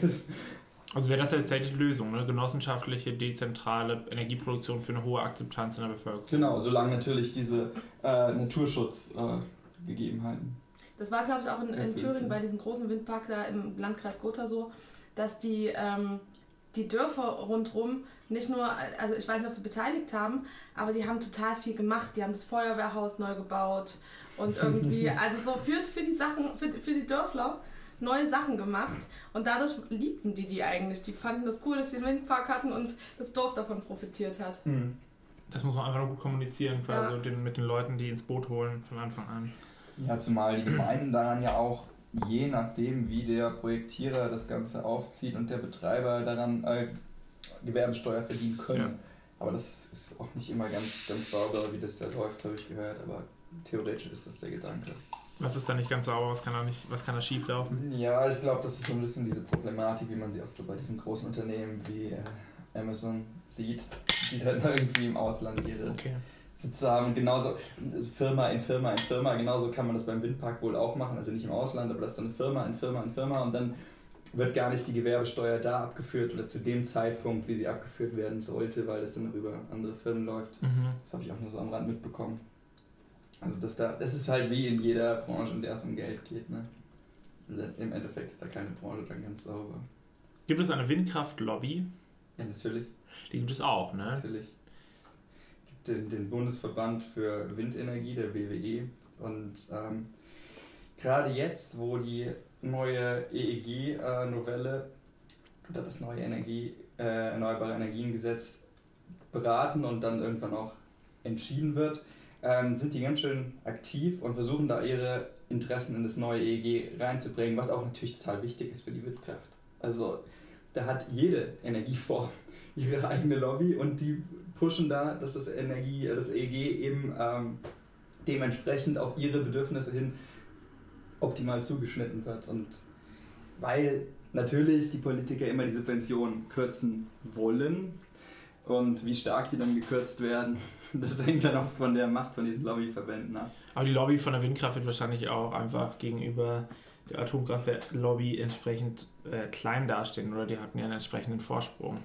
also wäre das tatsächlich die Lösung, ne? genossenschaftliche, dezentrale Energieproduktion für eine hohe Akzeptanz in der Bevölkerung. Genau, solange natürlich diese äh, Naturschutzgegebenheiten. Äh, das war, glaube ich, auch in, in Thüringen bei diesem großen Windpark da im Landkreis Gotha so, dass die, ähm, die Dörfer rundherum nicht nur, also ich weiß nicht, ob sie beteiligt haben, aber die haben total viel gemacht. Die haben das Feuerwehrhaus neu gebaut und irgendwie, also so für, für die Sachen, für, für die Dörfler neue Sachen gemacht und dadurch liebten die die eigentlich. Die fanden das cool, dass sie den Windpark hatten und das Dorf davon profitiert hat. Mhm. Das muss man einfach nur gut kommunizieren, quasi ja. den, mit den Leuten, die ins Boot holen von Anfang an. Ja, zumal die Gemeinden daran ja auch, je nachdem, wie der Projektierer das Ganze aufzieht und der Betreiber daran äh, Gewerbesteuer verdienen können. Ja. Aber das ist auch nicht immer ganz, ganz sauber, wie das da läuft, habe ich gehört. Aber theoretisch ist das der Gedanke. Was ist da nicht ganz sauber? Was kann da, nicht, was kann da schief laufen? Ja, ich glaube, das ist so ein bisschen diese Problematik, wie man sie auch so bei diesen großen Unternehmen wie äh, Amazon sieht, die dann irgendwie im Ausland ihre okay. Sitze haben. Genauso also Firma in Firma in Firma, genauso kann man das beim Windpark wohl auch machen. Also nicht im Ausland, aber das ist so eine Firma in Firma in Firma und dann wird gar nicht die Gewerbesteuer da abgeführt oder zu dem Zeitpunkt, wie sie abgeführt werden sollte, weil das dann über andere Firmen läuft. Mhm. Das habe ich auch nur so am Rand mitbekommen. Also das, da, das ist halt wie in jeder Branche, in der es um Geld geht. Ne? Im Endeffekt ist da keine Branche dann ganz sauber. Gibt es eine Windkraftlobby? Ja, natürlich. Die gibt es auch, ne? Natürlich. Den, den Bundesverband für Windenergie, der BWE. Und ähm, gerade jetzt, wo die neue EEG-Novelle oder das neue Energie, äh, Erneuerbare Energiengesetz beraten und dann irgendwann auch entschieden wird, ähm, sind die ganz schön aktiv und versuchen da ihre Interessen in das neue EEG reinzubringen, was auch natürlich total wichtig ist für die Windkraft. Also da hat jede Energieform ihre eigene Lobby und die pushen da, dass das Energie, das EEG eben ähm, dementsprechend auf ihre Bedürfnisse hin optimal zugeschnitten wird. Und weil natürlich die Politiker immer die Subventionen kürzen wollen und wie stark die dann gekürzt werden, das hängt dann auch von der Macht von diesen Lobbyverbänden ab. Aber die Lobby von der Windkraft wird wahrscheinlich auch einfach gegenüber der Atomkraftlobby entsprechend äh, klein dastehen oder die hatten ja einen entsprechenden Vorsprung.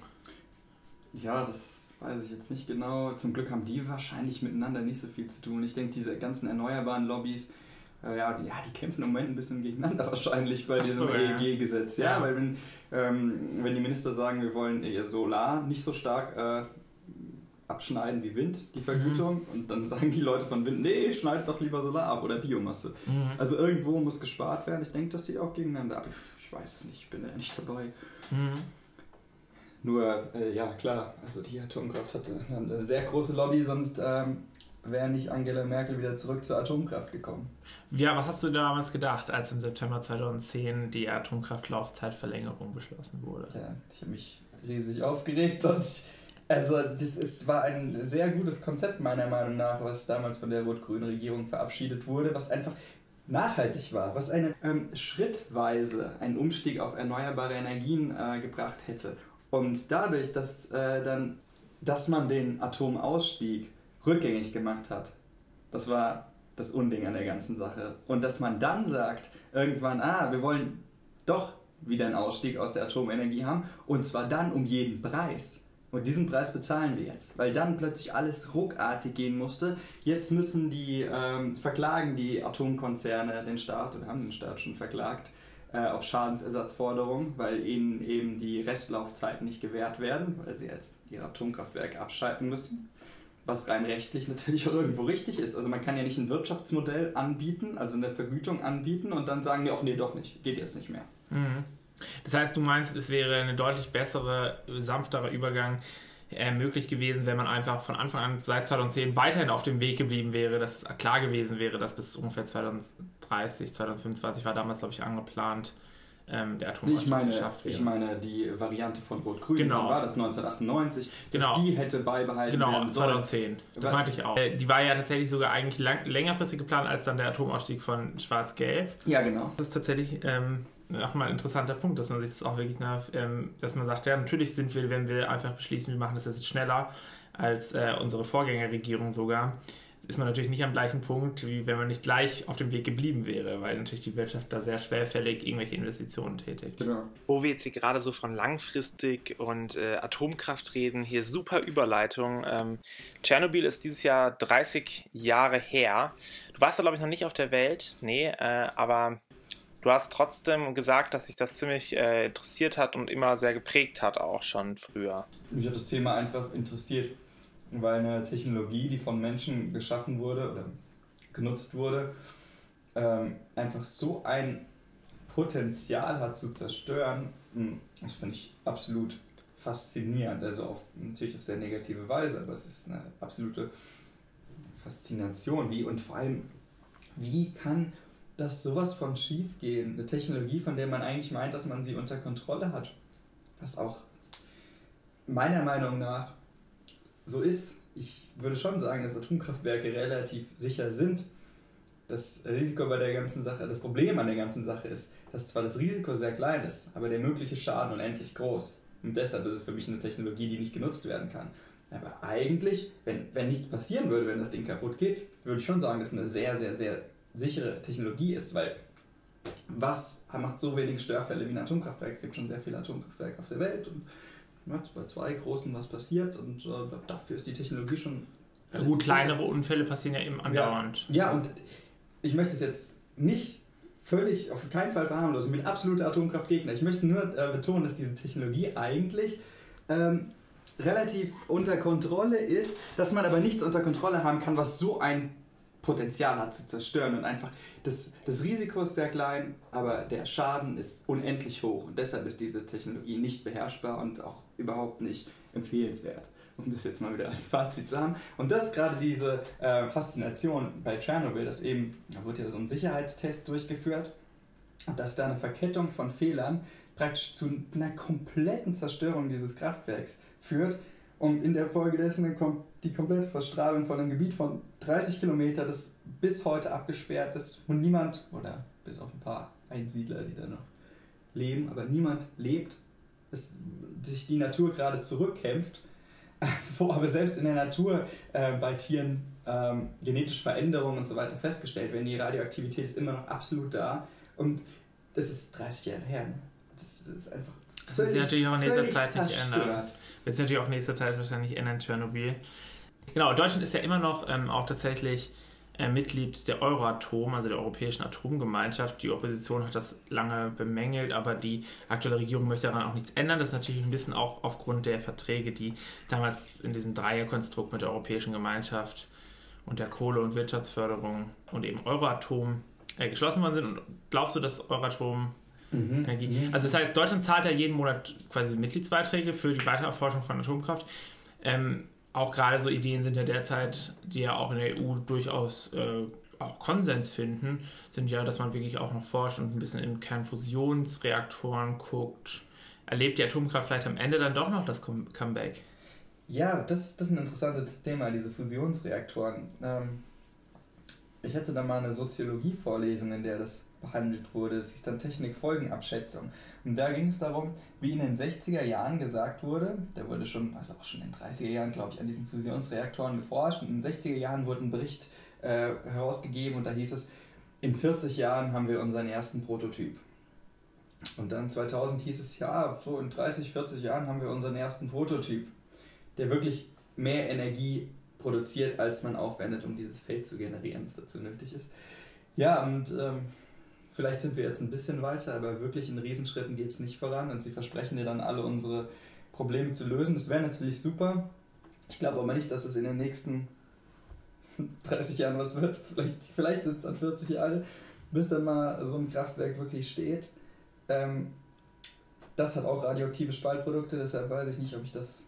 Ja, das weiß ich jetzt nicht genau. Zum Glück haben die wahrscheinlich miteinander nicht so viel zu tun. Ich denke, diese ganzen erneuerbaren Lobbys, äh, ja, die, ja, die kämpfen im Moment ein bisschen gegeneinander wahrscheinlich bei Ach diesem so, EEG-Gesetz. Ja, ja, weil wenn, ähm, wenn die Minister sagen, wir wollen Solar nicht so stark äh, abschneiden wie Wind, die Vergütung, mhm. und dann sagen die Leute von Wind, nee, schneidet doch lieber Solar ab oder Biomasse. Mhm. Also irgendwo muss gespart werden. Ich denke, das sieht auch gegeneinander ab. Ich weiß es nicht, ich bin ja nicht dabei. Mhm. Nur, äh, ja, klar, also die Atomkraft hatte eine sehr große Lobby, sonst ähm, wäre nicht Angela Merkel wieder zurück zur Atomkraft gekommen. Ja, was hast du damals gedacht, als im September 2010 die Atomkraftlaufzeitverlängerung beschlossen wurde? Ja, ich habe mich riesig aufgeregt und also das ist, war ein sehr gutes Konzept meiner Meinung nach, was damals von der rot-grünen Regierung verabschiedet wurde, was einfach nachhaltig war, was eine ähm, schrittweise einen Umstieg auf erneuerbare Energien äh, gebracht hätte. Und dadurch, dass äh, dann, dass man den Atomausstieg rückgängig gemacht hat, das war das Unding an der ganzen Sache. Und dass man dann sagt, irgendwann, ah, wir wollen doch wieder einen Ausstieg aus der Atomenergie haben, und zwar dann um jeden Preis. Und diesen Preis bezahlen wir jetzt, weil dann plötzlich alles ruckartig gehen musste. Jetzt müssen die ähm, verklagen die Atomkonzerne den Staat oder haben den Staat schon verklagt äh, auf Schadensersatzforderungen, weil ihnen eben die Restlaufzeiten nicht gewährt werden, weil sie jetzt ihr Atomkraftwerk abschalten müssen. Was rein rechtlich natürlich auch irgendwo richtig ist. Also man kann ja nicht ein Wirtschaftsmodell anbieten, also eine Vergütung anbieten und dann sagen die auch, nee, doch nicht, geht jetzt nicht mehr. Mhm. Das heißt, du meinst, es wäre ein deutlich bessere, sanfterer Übergang, äh, möglich gewesen, wenn man einfach von Anfang an seit 2010 weiterhin auf dem Weg geblieben wäre, dass klar gewesen wäre, dass bis ungefähr 2030, 2025 war damals, glaube ich, angeplant, ähm, der Atomausstieg ich meine, geschafft wäre. Ich meine die Variante von Rot-Grün, genau. war das 1998, genau. dass die hätte beibehalten genau, werden sollen. 2010. Das meinte ich auch. Äh, die war ja tatsächlich sogar eigentlich lang, längerfristig geplant als dann der Atomausstieg von Schwarz-Gelb. Ja, genau. Das ist tatsächlich ähm, nochmal ein interessanter Punkt, dass man sich das auch wirklich, nach, ähm, dass man sagt, ja, natürlich sind wir, wenn wir einfach beschließen, wir machen das jetzt schneller als äh, unsere Vorgängerregierung sogar, ist man natürlich nicht am gleichen Punkt, wie wenn man nicht gleich auf dem Weg geblieben wäre, weil natürlich die Wirtschaft da sehr schwerfällig irgendwelche Investitionen tätigt. Genau. Wo wir jetzt hier gerade so von langfristig und äh, Atomkraft reden, hier super Überleitung. Ähm, Tschernobyl ist dieses Jahr 30 Jahre her. Du warst da, glaube ich, noch nicht auf der Welt, nee, äh, aber du hast trotzdem gesagt, dass sich das ziemlich äh, interessiert hat und immer sehr geprägt hat, auch schon früher. Mich hat das Thema einfach interessiert weil eine Technologie, die von Menschen geschaffen wurde oder genutzt wurde, ähm, einfach so ein Potenzial hat zu zerstören, hm, das finde ich absolut faszinierend. Also auf, natürlich auf sehr negative Weise, aber es ist eine absolute Faszination. Wie und vor allem, wie kann das sowas von schief gehen? Eine Technologie, von der man eigentlich meint, dass man sie unter Kontrolle hat. Was auch meiner Meinung nach so ist, ich würde schon sagen, dass Atomkraftwerke relativ sicher sind. Das Risiko bei der ganzen Sache, das Problem an der ganzen Sache ist, dass zwar das Risiko sehr klein ist, aber der mögliche Schaden unendlich groß. Und deshalb ist es für mich eine Technologie, die nicht genutzt werden kann. Aber eigentlich, wenn, wenn nichts passieren würde, wenn das Ding kaputt geht, würde ich schon sagen, dass es eine sehr, sehr, sehr sichere Technologie ist, weil was macht so wenig Störfälle wie ein Atomkraftwerk? Es gibt schon sehr viele Atomkraftwerke auf der Welt und ja, bei zwei großen was passiert und äh, dafür ist die Technologie schon. Ja, gut, kleinere Unfälle passieren ja eben andauernd. Ja, ja, und ich möchte es jetzt nicht völlig, auf keinen Fall verharmlosen. Ich bin absoluter Atomkraftgegner. Ich möchte nur äh, betonen, dass diese Technologie eigentlich ähm, relativ unter Kontrolle ist, dass man aber nichts unter Kontrolle haben kann, was so ein Potenzial hat zu zerstören und einfach das, das Risiko ist sehr klein, aber der Schaden ist unendlich hoch und deshalb ist diese Technologie nicht beherrschbar und auch überhaupt nicht empfehlenswert, um das jetzt mal wieder als Fazit zu haben. Und das ist gerade diese äh, Faszination bei Tschernobyl, dass eben, da wurde ja so ein Sicherheitstest durchgeführt dass da eine Verkettung von Fehlern praktisch zu einer kompletten Zerstörung dieses Kraftwerks führt und in der Folge dessen kommt die komplette Verstrahlung von einem Gebiet von 30 Kilometer, das bis heute abgesperrt ist und niemand, oder bis auf ein paar Einsiedler, die da noch leben, aber niemand lebt, dass sich die Natur gerade zurückkämpft, wo aber selbst in der Natur äh, bei Tieren ähm, genetische Veränderungen und so weiter festgestellt werden. Die Radioaktivität ist immer noch absolut da und das ist 30 Jahre her. Ne? Das, das ist einfach. Das ist natürlich auch in nächster Zeit nicht ändern. Wird sich natürlich auch nächster Zeit wahrscheinlich ändern, Tschernobyl. Genau, Deutschland ist ja immer noch ähm, auch tatsächlich äh, Mitglied der Euratom, also der Europäischen Atomgemeinschaft. Die Opposition hat das lange bemängelt, aber die aktuelle Regierung möchte daran auch nichts ändern. Das ist natürlich ein bisschen auch aufgrund der Verträge, die damals in diesem Dreierkonstrukt mit der Europäischen Gemeinschaft und der Kohle- und Wirtschaftsförderung und eben Euratom äh, geschlossen worden sind. Und glaubst du, dass Euratom Mhm. Energie. Mhm. Also das heißt, Deutschland zahlt ja jeden Monat quasi Mitgliedsbeiträge für die Weitererforschung von Atomkraft. Ähm, auch gerade so Ideen sind ja derzeit, die ja auch in der EU durchaus äh, auch Konsens finden, sind ja, dass man wirklich auch noch forscht und ein bisschen in Kernfusionsreaktoren guckt. Erlebt die Atomkraft vielleicht am Ende dann doch noch das Comeback? Ja, das, das ist ein interessantes Thema, diese Fusionsreaktoren. Ähm, ich hatte da mal eine Soziologie-Vorlesung, in der das behandelt wurde. Das hieß dann Technikfolgenabschätzung. Und da ging es darum, wie in den 60er Jahren gesagt wurde, da wurde schon, also auch schon in den 30er Jahren, glaube ich, an diesen Fusionsreaktoren geforscht. Und in den 60er Jahren wurde ein Bericht äh, herausgegeben und da hieß es, in 40 Jahren haben wir unseren ersten Prototyp. Und dann 2000 hieß es, ja, so in 30, 40 Jahren haben wir unseren ersten Prototyp, der wirklich mehr Energie produziert, als man aufwendet, um dieses Feld zu generieren, das dazu nötig ist. Ja, und ähm, vielleicht sind wir jetzt ein bisschen weiter, aber wirklich in Riesenschritten geht es nicht voran und sie versprechen dir dann alle unsere Probleme zu lösen. Das wäre natürlich super. Ich glaube aber nicht, dass es in den nächsten 30 Jahren was wird. Vielleicht, vielleicht sind es dann 40 Jahre, bis dann mal so ein Kraftwerk wirklich steht. Ähm, das hat auch radioaktive Spaltprodukte, deshalb weiß ich nicht, ob ich das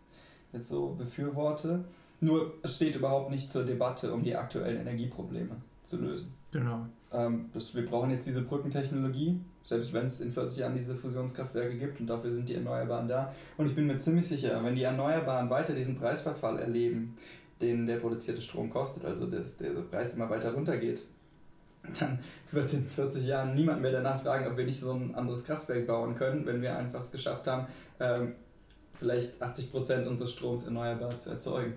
jetzt so befürworte. Nur es steht überhaupt nicht zur Debatte, um die aktuellen Energieprobleme zu lösen. Genau. Ähm, das, wir brauchen jetzt diese Brückentechnologie, selbst wenn es in 40 Jahren diese Fusionskraftwerke gibt und dafür sind die Erneuerbaren da. Und ich bin mir ziemlich sicher, wenn die Erneuerbaren weiter diesen Preisverfall erleben, den der produzierte Strom kostet, also dass der Preis immer weiter runtergeht, dann wird in 40 Jahren niemand mehr danach fragen, ob wir nicht so ein anderes Kraftwerk bauen können, wenn wir einfach es geschafft haben, ähm, vielleicht 80% unseres Stroms erneuerbar zu erzeugen.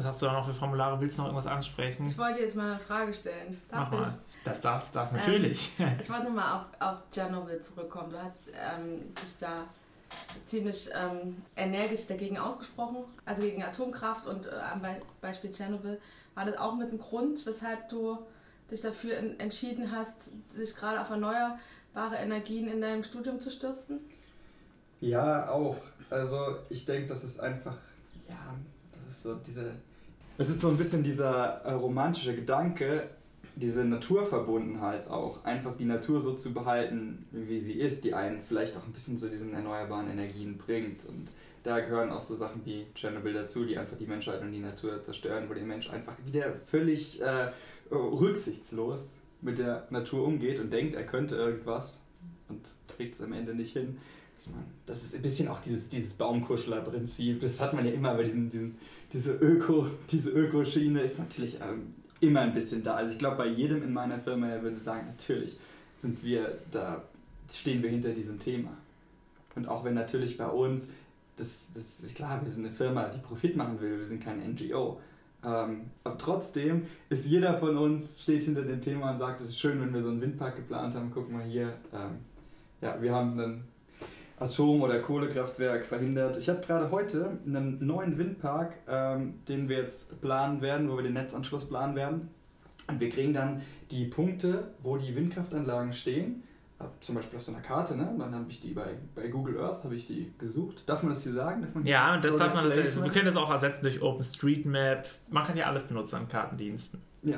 Was hast du da noch für Formulare? Willst du noch irgendwas ansprechen? Ich wollte jetzt mal eine Frage stellen. Darf Mach mal. Das darf, darf natürlich. Ähm, ich wollte nochmal auf, auf Tschernobyl zurückkommen. Du hast ähm, dich da ziemlich ähm, energisch dagegen ausgesprochen, also gegen Atomkraft und äh, am Be Beispiel Tschernobyl. War das auch mit dem Grund, weshalb du dich dafür in, entschieden hast, dich gerade auf erneuerbare Energien in deinem Studium zu stürzen? Ja, auch. Also ich denke, das ist einfach, ja, das ist so diese, es ist so ein bisschen dieser äh, romantische Gedanke, diese Naturverbundenheit auch, einfach die Natur so zu behalten, wie sie ist, die einen vielleicht auch ein bisschen zu diesen erneuerbaren Energien bringt. Und da gehören auch so Sachen wie Chernobyl dazu, die einfach die Menschheit und die Natur zerstören, wo der Mensch einfach wieder völlig äh, rücksichtslos mit der Natur umgeht und denkt, er könnte irgendwas und kriegt es am Ende nicht hin. Das ist ein bisschen auch dieses, dieses Baumkuschler-Prinzip. Das hat man ja immer bei diesen, diesen diese Öko, diese Ökoschiene ist natürlich ähm, immer ein bisschen da. Also ich glaube, bei jedem in meiner Firma er würde sagen, natürlich sind wir da, stehen wir hinter diesem Thema. Und auch wenn natürlich bei uns, das, das ist klar, wir sind eine Firma, die Profit machen will, wir sind keine NGO. Ähm, aber trotzdem ist jeder von uns, steht hinter dem Thema und sagt, es ist schön, wenn wir so einen Windpark geplant haben. Guck mal hier, ähm, ja, wir haben einen Atom- oder Kohlekraftwerk verhindert. Ich habe gerade heute einen neuen Windpark, ähm, den wir jetzt planen werden, wo wir den Netzanschluss planen werden. Und wir kriegen dann die Punkte, wo die Windkraftanlagen stehen, zum Beispiel auf so einer Karte, ne? dann habe ich die bei, bei Google Earth habe ich die gesucht. Darf man das hier sagen? ja, das darf man. Das, wir können das auch ersetzen durch OpenStreetMap. Man kann ja alles benutzen an Kartendiensten. Ja,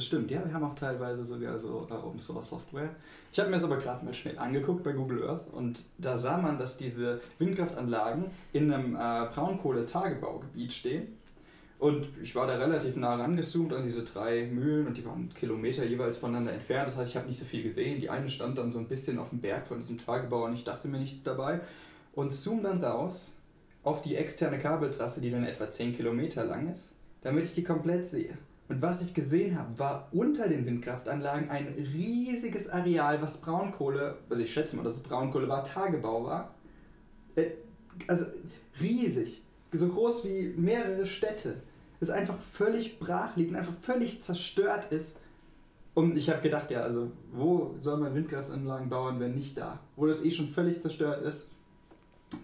das stimmt. Ja, wir haben auch teilweise sogar so uh, Open Source Software. Ich habe mir das aber gerade mal schnell angeguckt bei Google Earth und da sah man, dass diese Windkraftanlagen in einem äh, Braunkohle-Tagebaugebiet stehen. Und ich war da relativ nah rangezoomt an diese drei Mühlen und die waren Kilometer jeweils voneinander entfernt. Das heißt, ich habe nicht so viel gesehen. Die eine stand dann so ein bisschen auf dem Berg von diesem Tagebau und ich dachte mir nichts dabei. Und zoom dann raus auf die externe Kabeltrasse, die dann etwa 10 Kilometer lang ist, damit ich die komplett sehe. Und was ich gesehen habe, war unter den Windkraftanlagen ein riesiges Areal, was Braunkohle, also ich schätze mal, dass es Braunkohle war, Tagebau war. Äh, also riesig, so groß wie mehrere Städte. Das einfach völlig brach liegt und einfach völlig zerstört ist. Und ich habe gedacht, ja, also wo soll man Windkraftanlagen bauen, wenn nicht da? Wo das eh schon völlig zerstört ist,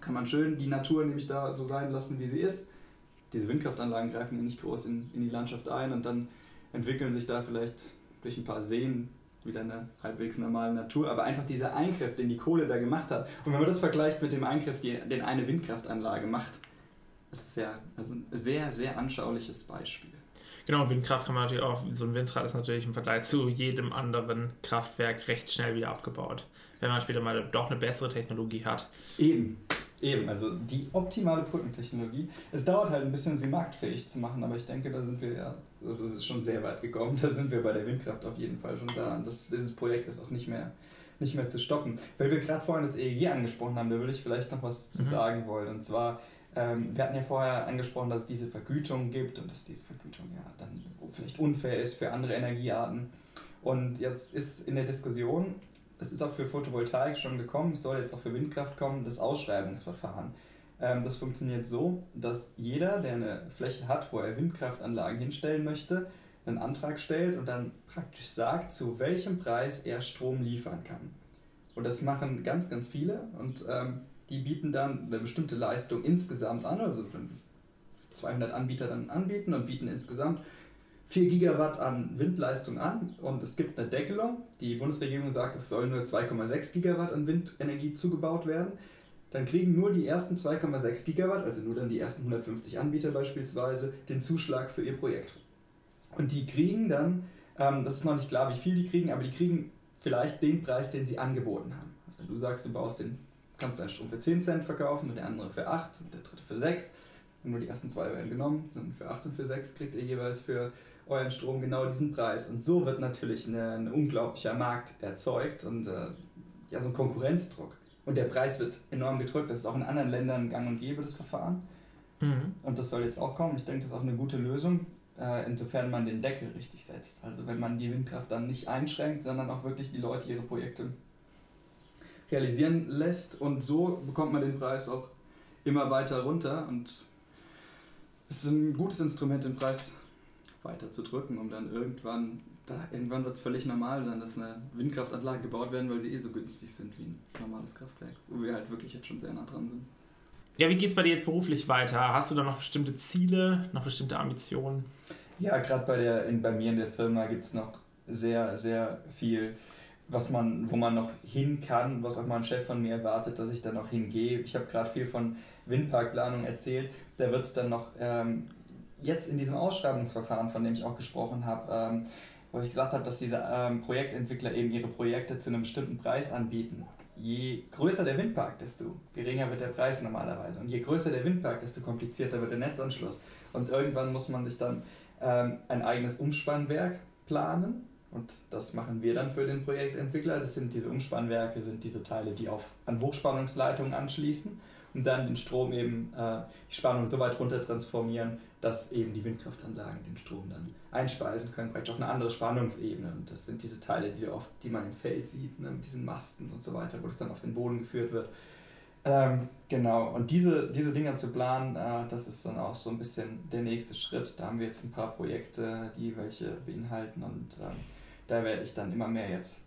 kann man schön die Natur nämlich da so sein lassen, wie sie ist diese Windkraftanlagen greifen ja nicht groß in, in die Landschaft ein und dann entwickeln sich da vielleicht durch ein paar Seen wieder eine halbwegs normale Natur, aber einfach dieser Eingriff, den die Kohle da gemacht hat. Und wenn man das vergleicht mit dem Eingriff, den eine Windkraftanlage macht, das ist ja also ein sehr, sehr anschauliches Beispiel. Genau, Windkraft kann man natürlich auch, so ein Windrad ist natürlich im Vergleich zu jedem anderen Kraftwerk recht schnell wieder abgebaut, wenn man später mal doch eine bessere Technologie hat. Eben. Eben, also die optimale Brückentechnologie. Es dauert halt ein bisschen, sie marktfähig zu machen, aber ich denke, da sind wir ja, es ist schon sehr weit gekommen. Da sind wir bei der Windkraft auf jeden Fall schon da. Und das, dieses Projekt ist auch nicht mehr, nicht mehr zu stoppen. Weil wir gerade vorhin das EEG angesprochen haben, da würde ich vielleicht noch was zu mhm. sagen wollen. Und zwar, ähm, wir hatten ja vorher angesprochen, dass es diese Vergütung gibt und dass diese Vergütung ja dann vielleicht unfair ist für andere Energiearten. Und jetzt ist in der Diskussion, das ist auch für Photovoltaik schon gekommen, es soll jetzt auch für Windkraft kommen, das Ausschreibungsverfahren. Ähm, das funktioniert so, dass jeder, der eine Fläche hat, wo er Windkraftanlagen hinstellen möchte, einen Antrag stellt und dann praktisch sagt, zu welchem Preis er Strom liefern kann. Und das machen ganz, ganz viele und ähm, die bieten dann eine bestimmte Leistung insgesamt an, also 200 Anbieter dann anbieten und bieten insgesamt 4 Gigawatt an Windleistung an und es gibt eine Deckelung. Die Bundesregierung sagt, es soll nur 2,6 Gigawatt an Windenergie zugebaut werden. Dann kriegen nur die ersten 2,6 Gigawatt, also nur dann die ersten 150 Anbieter beispielsweise, den Zuschlag für ihr Projekt. Und die kriegen dann, ähm, das ist noch nicht klar, wie viel die kriegen, aber die kriegen vielleicht den Preis, den sie angeboten haben. Also wenn du sagst, du baust den kannst deinen Strom für 10 Cent verkaufen und der andere für 8 und der dritte für 6. Und nur die ersten zwei werden genommen, sind für 8 und für 6 kriegt ihr jeweils für euren Strom genau diesen Preis. Und so wird natürlich ein unglaublicher Markt erzeugt und äh, ja, so ein Konkurrenzdruck. Und der Preis wird enorm gedrückt. Das ist auch in anderen Ländern gang und gäbe, das Verfahren. Mhm. Und das soll jetzt auch kommen. Ich denke, das ist auch eine gute Lösung, äh, insofern man den Deckel richtig setzt. Also wenn man die Windkraft dann nicht einschränkt, sondern auch wirklich die Leute ihre Projekte realisieren lässt. Und so bekommt man den Preis auch immer weiter runter. Und es ist ein gutes Instrument, den Preis weiter zu drücken, um dann irgendwann, da irgendwann wird es völlig normal sein, dass eine Windkraftanlage gebaut werden, weil sie eh so günstig sind wie ein normales Kraftwerk, wo wir halt wirklich jetzt schon sehr nah dran sind. Ja, wie geht es bei dir jetzt beruflich weiter? Hast du da noch bestimmte Ziele, noch bestimmte Ambitionen? Ja, gerade bei, der, in, bei mir in der Firma gibt es noch sehr, sehr viel, was man, wo man noch hin kann, was auch mein Chef von mir erwartet, dass ich da noch hingehe. Ich habe gerade viel von Windparkplanung erzählt. Da wird es dann noch ähm, jetzt in diesem Ausschreibungsverfahren, von dem ich auch gesprochen habe, ähm, wo ich gesagt habe, dass diese ähm, Projektentwickler eben ihre Projekte zu einem bestimmten Preis anbieten. Je größer der Windpark, desto geringer wird der Preis normalerweise. Und je größer der Windpark, desto komplizierter wird der Netzanschluss. Und irgendwann muss man sich dann ähm, ein eigenes Umspannwerk planen. Und das machen wir dann für den Projektentwickler. Das sind diese Umspannwerke, sind diese Teile, die auf, an Hochspannungsleitungen anschließen und dann den Strom eben, äh, die Spannung so weit runter transformieren, dass eben die Windkraftanlagen den Strom dann einspeisen können, praktisch auf eine andere Spannungsebene. Und das sind diese Teile, die, oft, die man im Feld sieht, ne, mit diesen Masten und so weiter, wo das dann auf den Boden geführt wird. Ähm, genau, und diese, diese Dinger zu planen, äh, das ist dann auch so ein bisschen der nächste Schritt. Da haben wir jetzt ein paar Projekte, die welche beinhalten und ähm, da werde ich dann immer mehr jetzt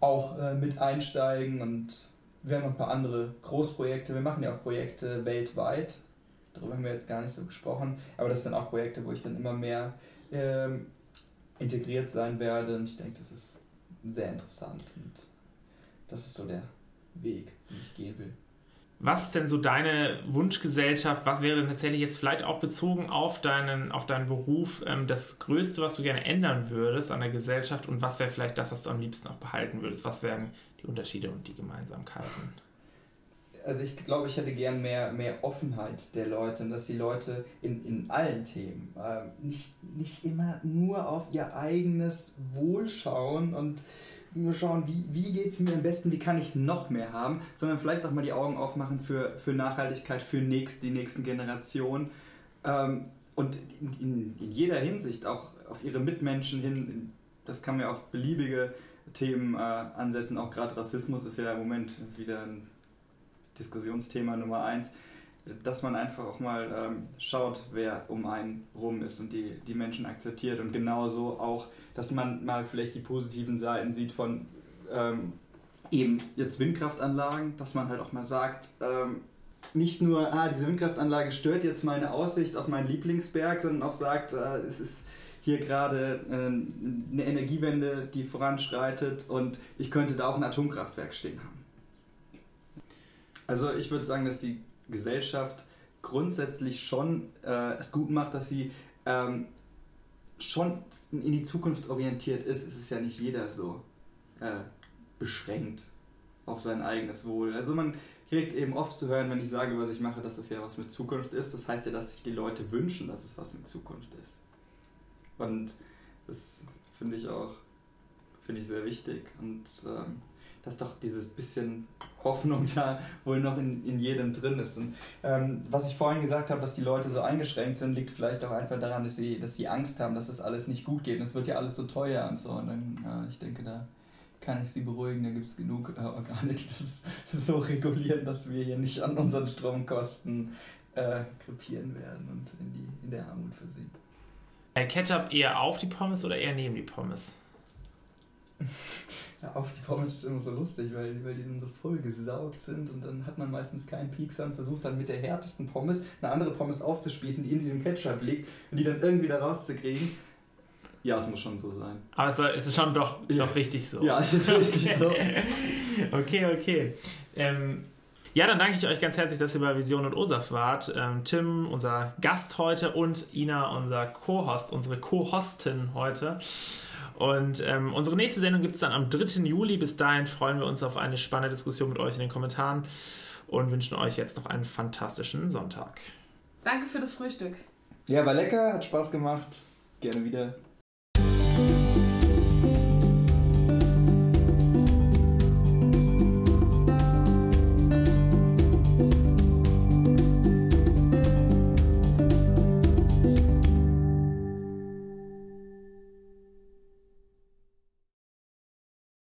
auch äh, mit einsteigen und wir haben noch ein paar andere Großprojekte. Wir machen ja auch Projekte weltweit. Darüber haben wir jetzt gar nicht so gesprochen. Aber das sind auch Projekte, wo ich dann immer mehr ähm, integriert sein werde. Und ich denke, das ist sehr interessant. Und das ist so der Weg, den ich gehen will. Was ist denn so deine Wunschgesellschaft? Was wäre denn tatsächlich jetzt vielleicht auch bezogen auf deinen, auf deinen Beruf ähm, das Größte, was du gerne ändern würdest an der Gesellschaft? Und was wäre vielleicht das, was du am liebsten auch behalten würdest? Was wären die Unterschiede und die Gemeinsamkeiten? Also ich glaube, ich hätte gern mehr, mehr Offenheit der Leute und dass die Leute in, in allen Themen äh, nicht, nicht immer nur auf ihr eigenes Wohl schauen und nur schauen, wie, wie geht es mir am besten, wie kann ich noch mehr haben, sondern vielleicht auch mal die Augen aufmachen für, für Nachhaltigkeit, für nächst, die nächsten Generationen ähm, und in, in, jeder Hinsicht auch auf ihre Mitmenschen hin, das kann man auf beliebige Themen äh, ansetzen, auch gerade Rassismus ist ja im Moment wieder ein Diskussionsthema Nummer eins, dass man einfach auch mal ähm, schaut, wer um einen rum ist und die, die Menschen akzeptiert und genauso auch, dass man mal vielleicht die positiven Seiten sieht von ähm, eben jetzt Windkraftanlagen, dass man halt auch mal sagt, ähm, nicht nur, ah, diese Windkraftanlage stört jetzt meine Aussicht auf meinen Lieblingsberg, sondern auch sagt, äh, es ist hier gerade äh, eine Energiewende, die voranschreitet und ich könnte da auch ein Atomkraftwerk stehen haben. Also ich würde sagen, dass die Gesellschaft grundsätzlich schon äh, es gut macht, dass sie ähm, schon in die Zukunft orientiert ist. Es ist ja nicht jeder so äh, beschränkt auf sein eigenes Wohl. Also man kriegt eben oft zu hören, wenn ich sage, was ich mache, dass es ja was mit Zukunft ist. Das heißt ja, dass sich die Leute wünschen, dass es was mit Zukunft ist. Und das finde ich auch finde ich sehr wichtig. Und ähm, dass doch dieses bisschen Hoffnung da wohl noch in, in jedem drin ist. Und ähm, was ich vorhin gesagt habe, dass die Leute so eingeschränkt sind, liegt vielleicht auch einfach daran, dass sie, dass sie Angst haben, dass das alles nicht gut geht. Und es wird ja alles so teuer und so. Und dann, ja, ich denke, da kann ich sie beruhigen, da gibt es genug äh, Organe, die das so regulieren, dass wir hier nicht an unseren Stromkosten äh, krepieren werden und in, die, in der Armut versehen. Äh, Ketchup eher auf die Pommes oder eher neben die Pommes? Ja, auf die Pommes ist immer so lustig, weil, weil die dann so voll gesaugt sind und dann hat man meistens keinen Piekser und versucht dann mit der härtesten Pommes eine andere Pommes aufzuspießen, die in diesem Ketchup liegt und die dann irgendwie da rauszukriegen. Ja, es muss schon so sein. Aber es ist schon doch, ja. doch richtig so. Ja, es ist richtig so. okay, okay. Ähm, ja, dann danke ich euch ganz herzlich, dass ihr bei Vision und Osaf wart. Ähm, Tim, unser Gast heute und Ina, unser Co-Host, unsere Co-Hostin heute. Und ähm, unsere nächste Sendung gibt es dann am 3. Juli. Bis dahin freuen wir uns auf eine spannende Diskussion mit euch in den Kommentaren und wünschen euch jetzt noch einen fantastischen Sonntag. Danke für das Frühstück. Ja, war lecker, hat Spaß gemacht. Gerne wieder.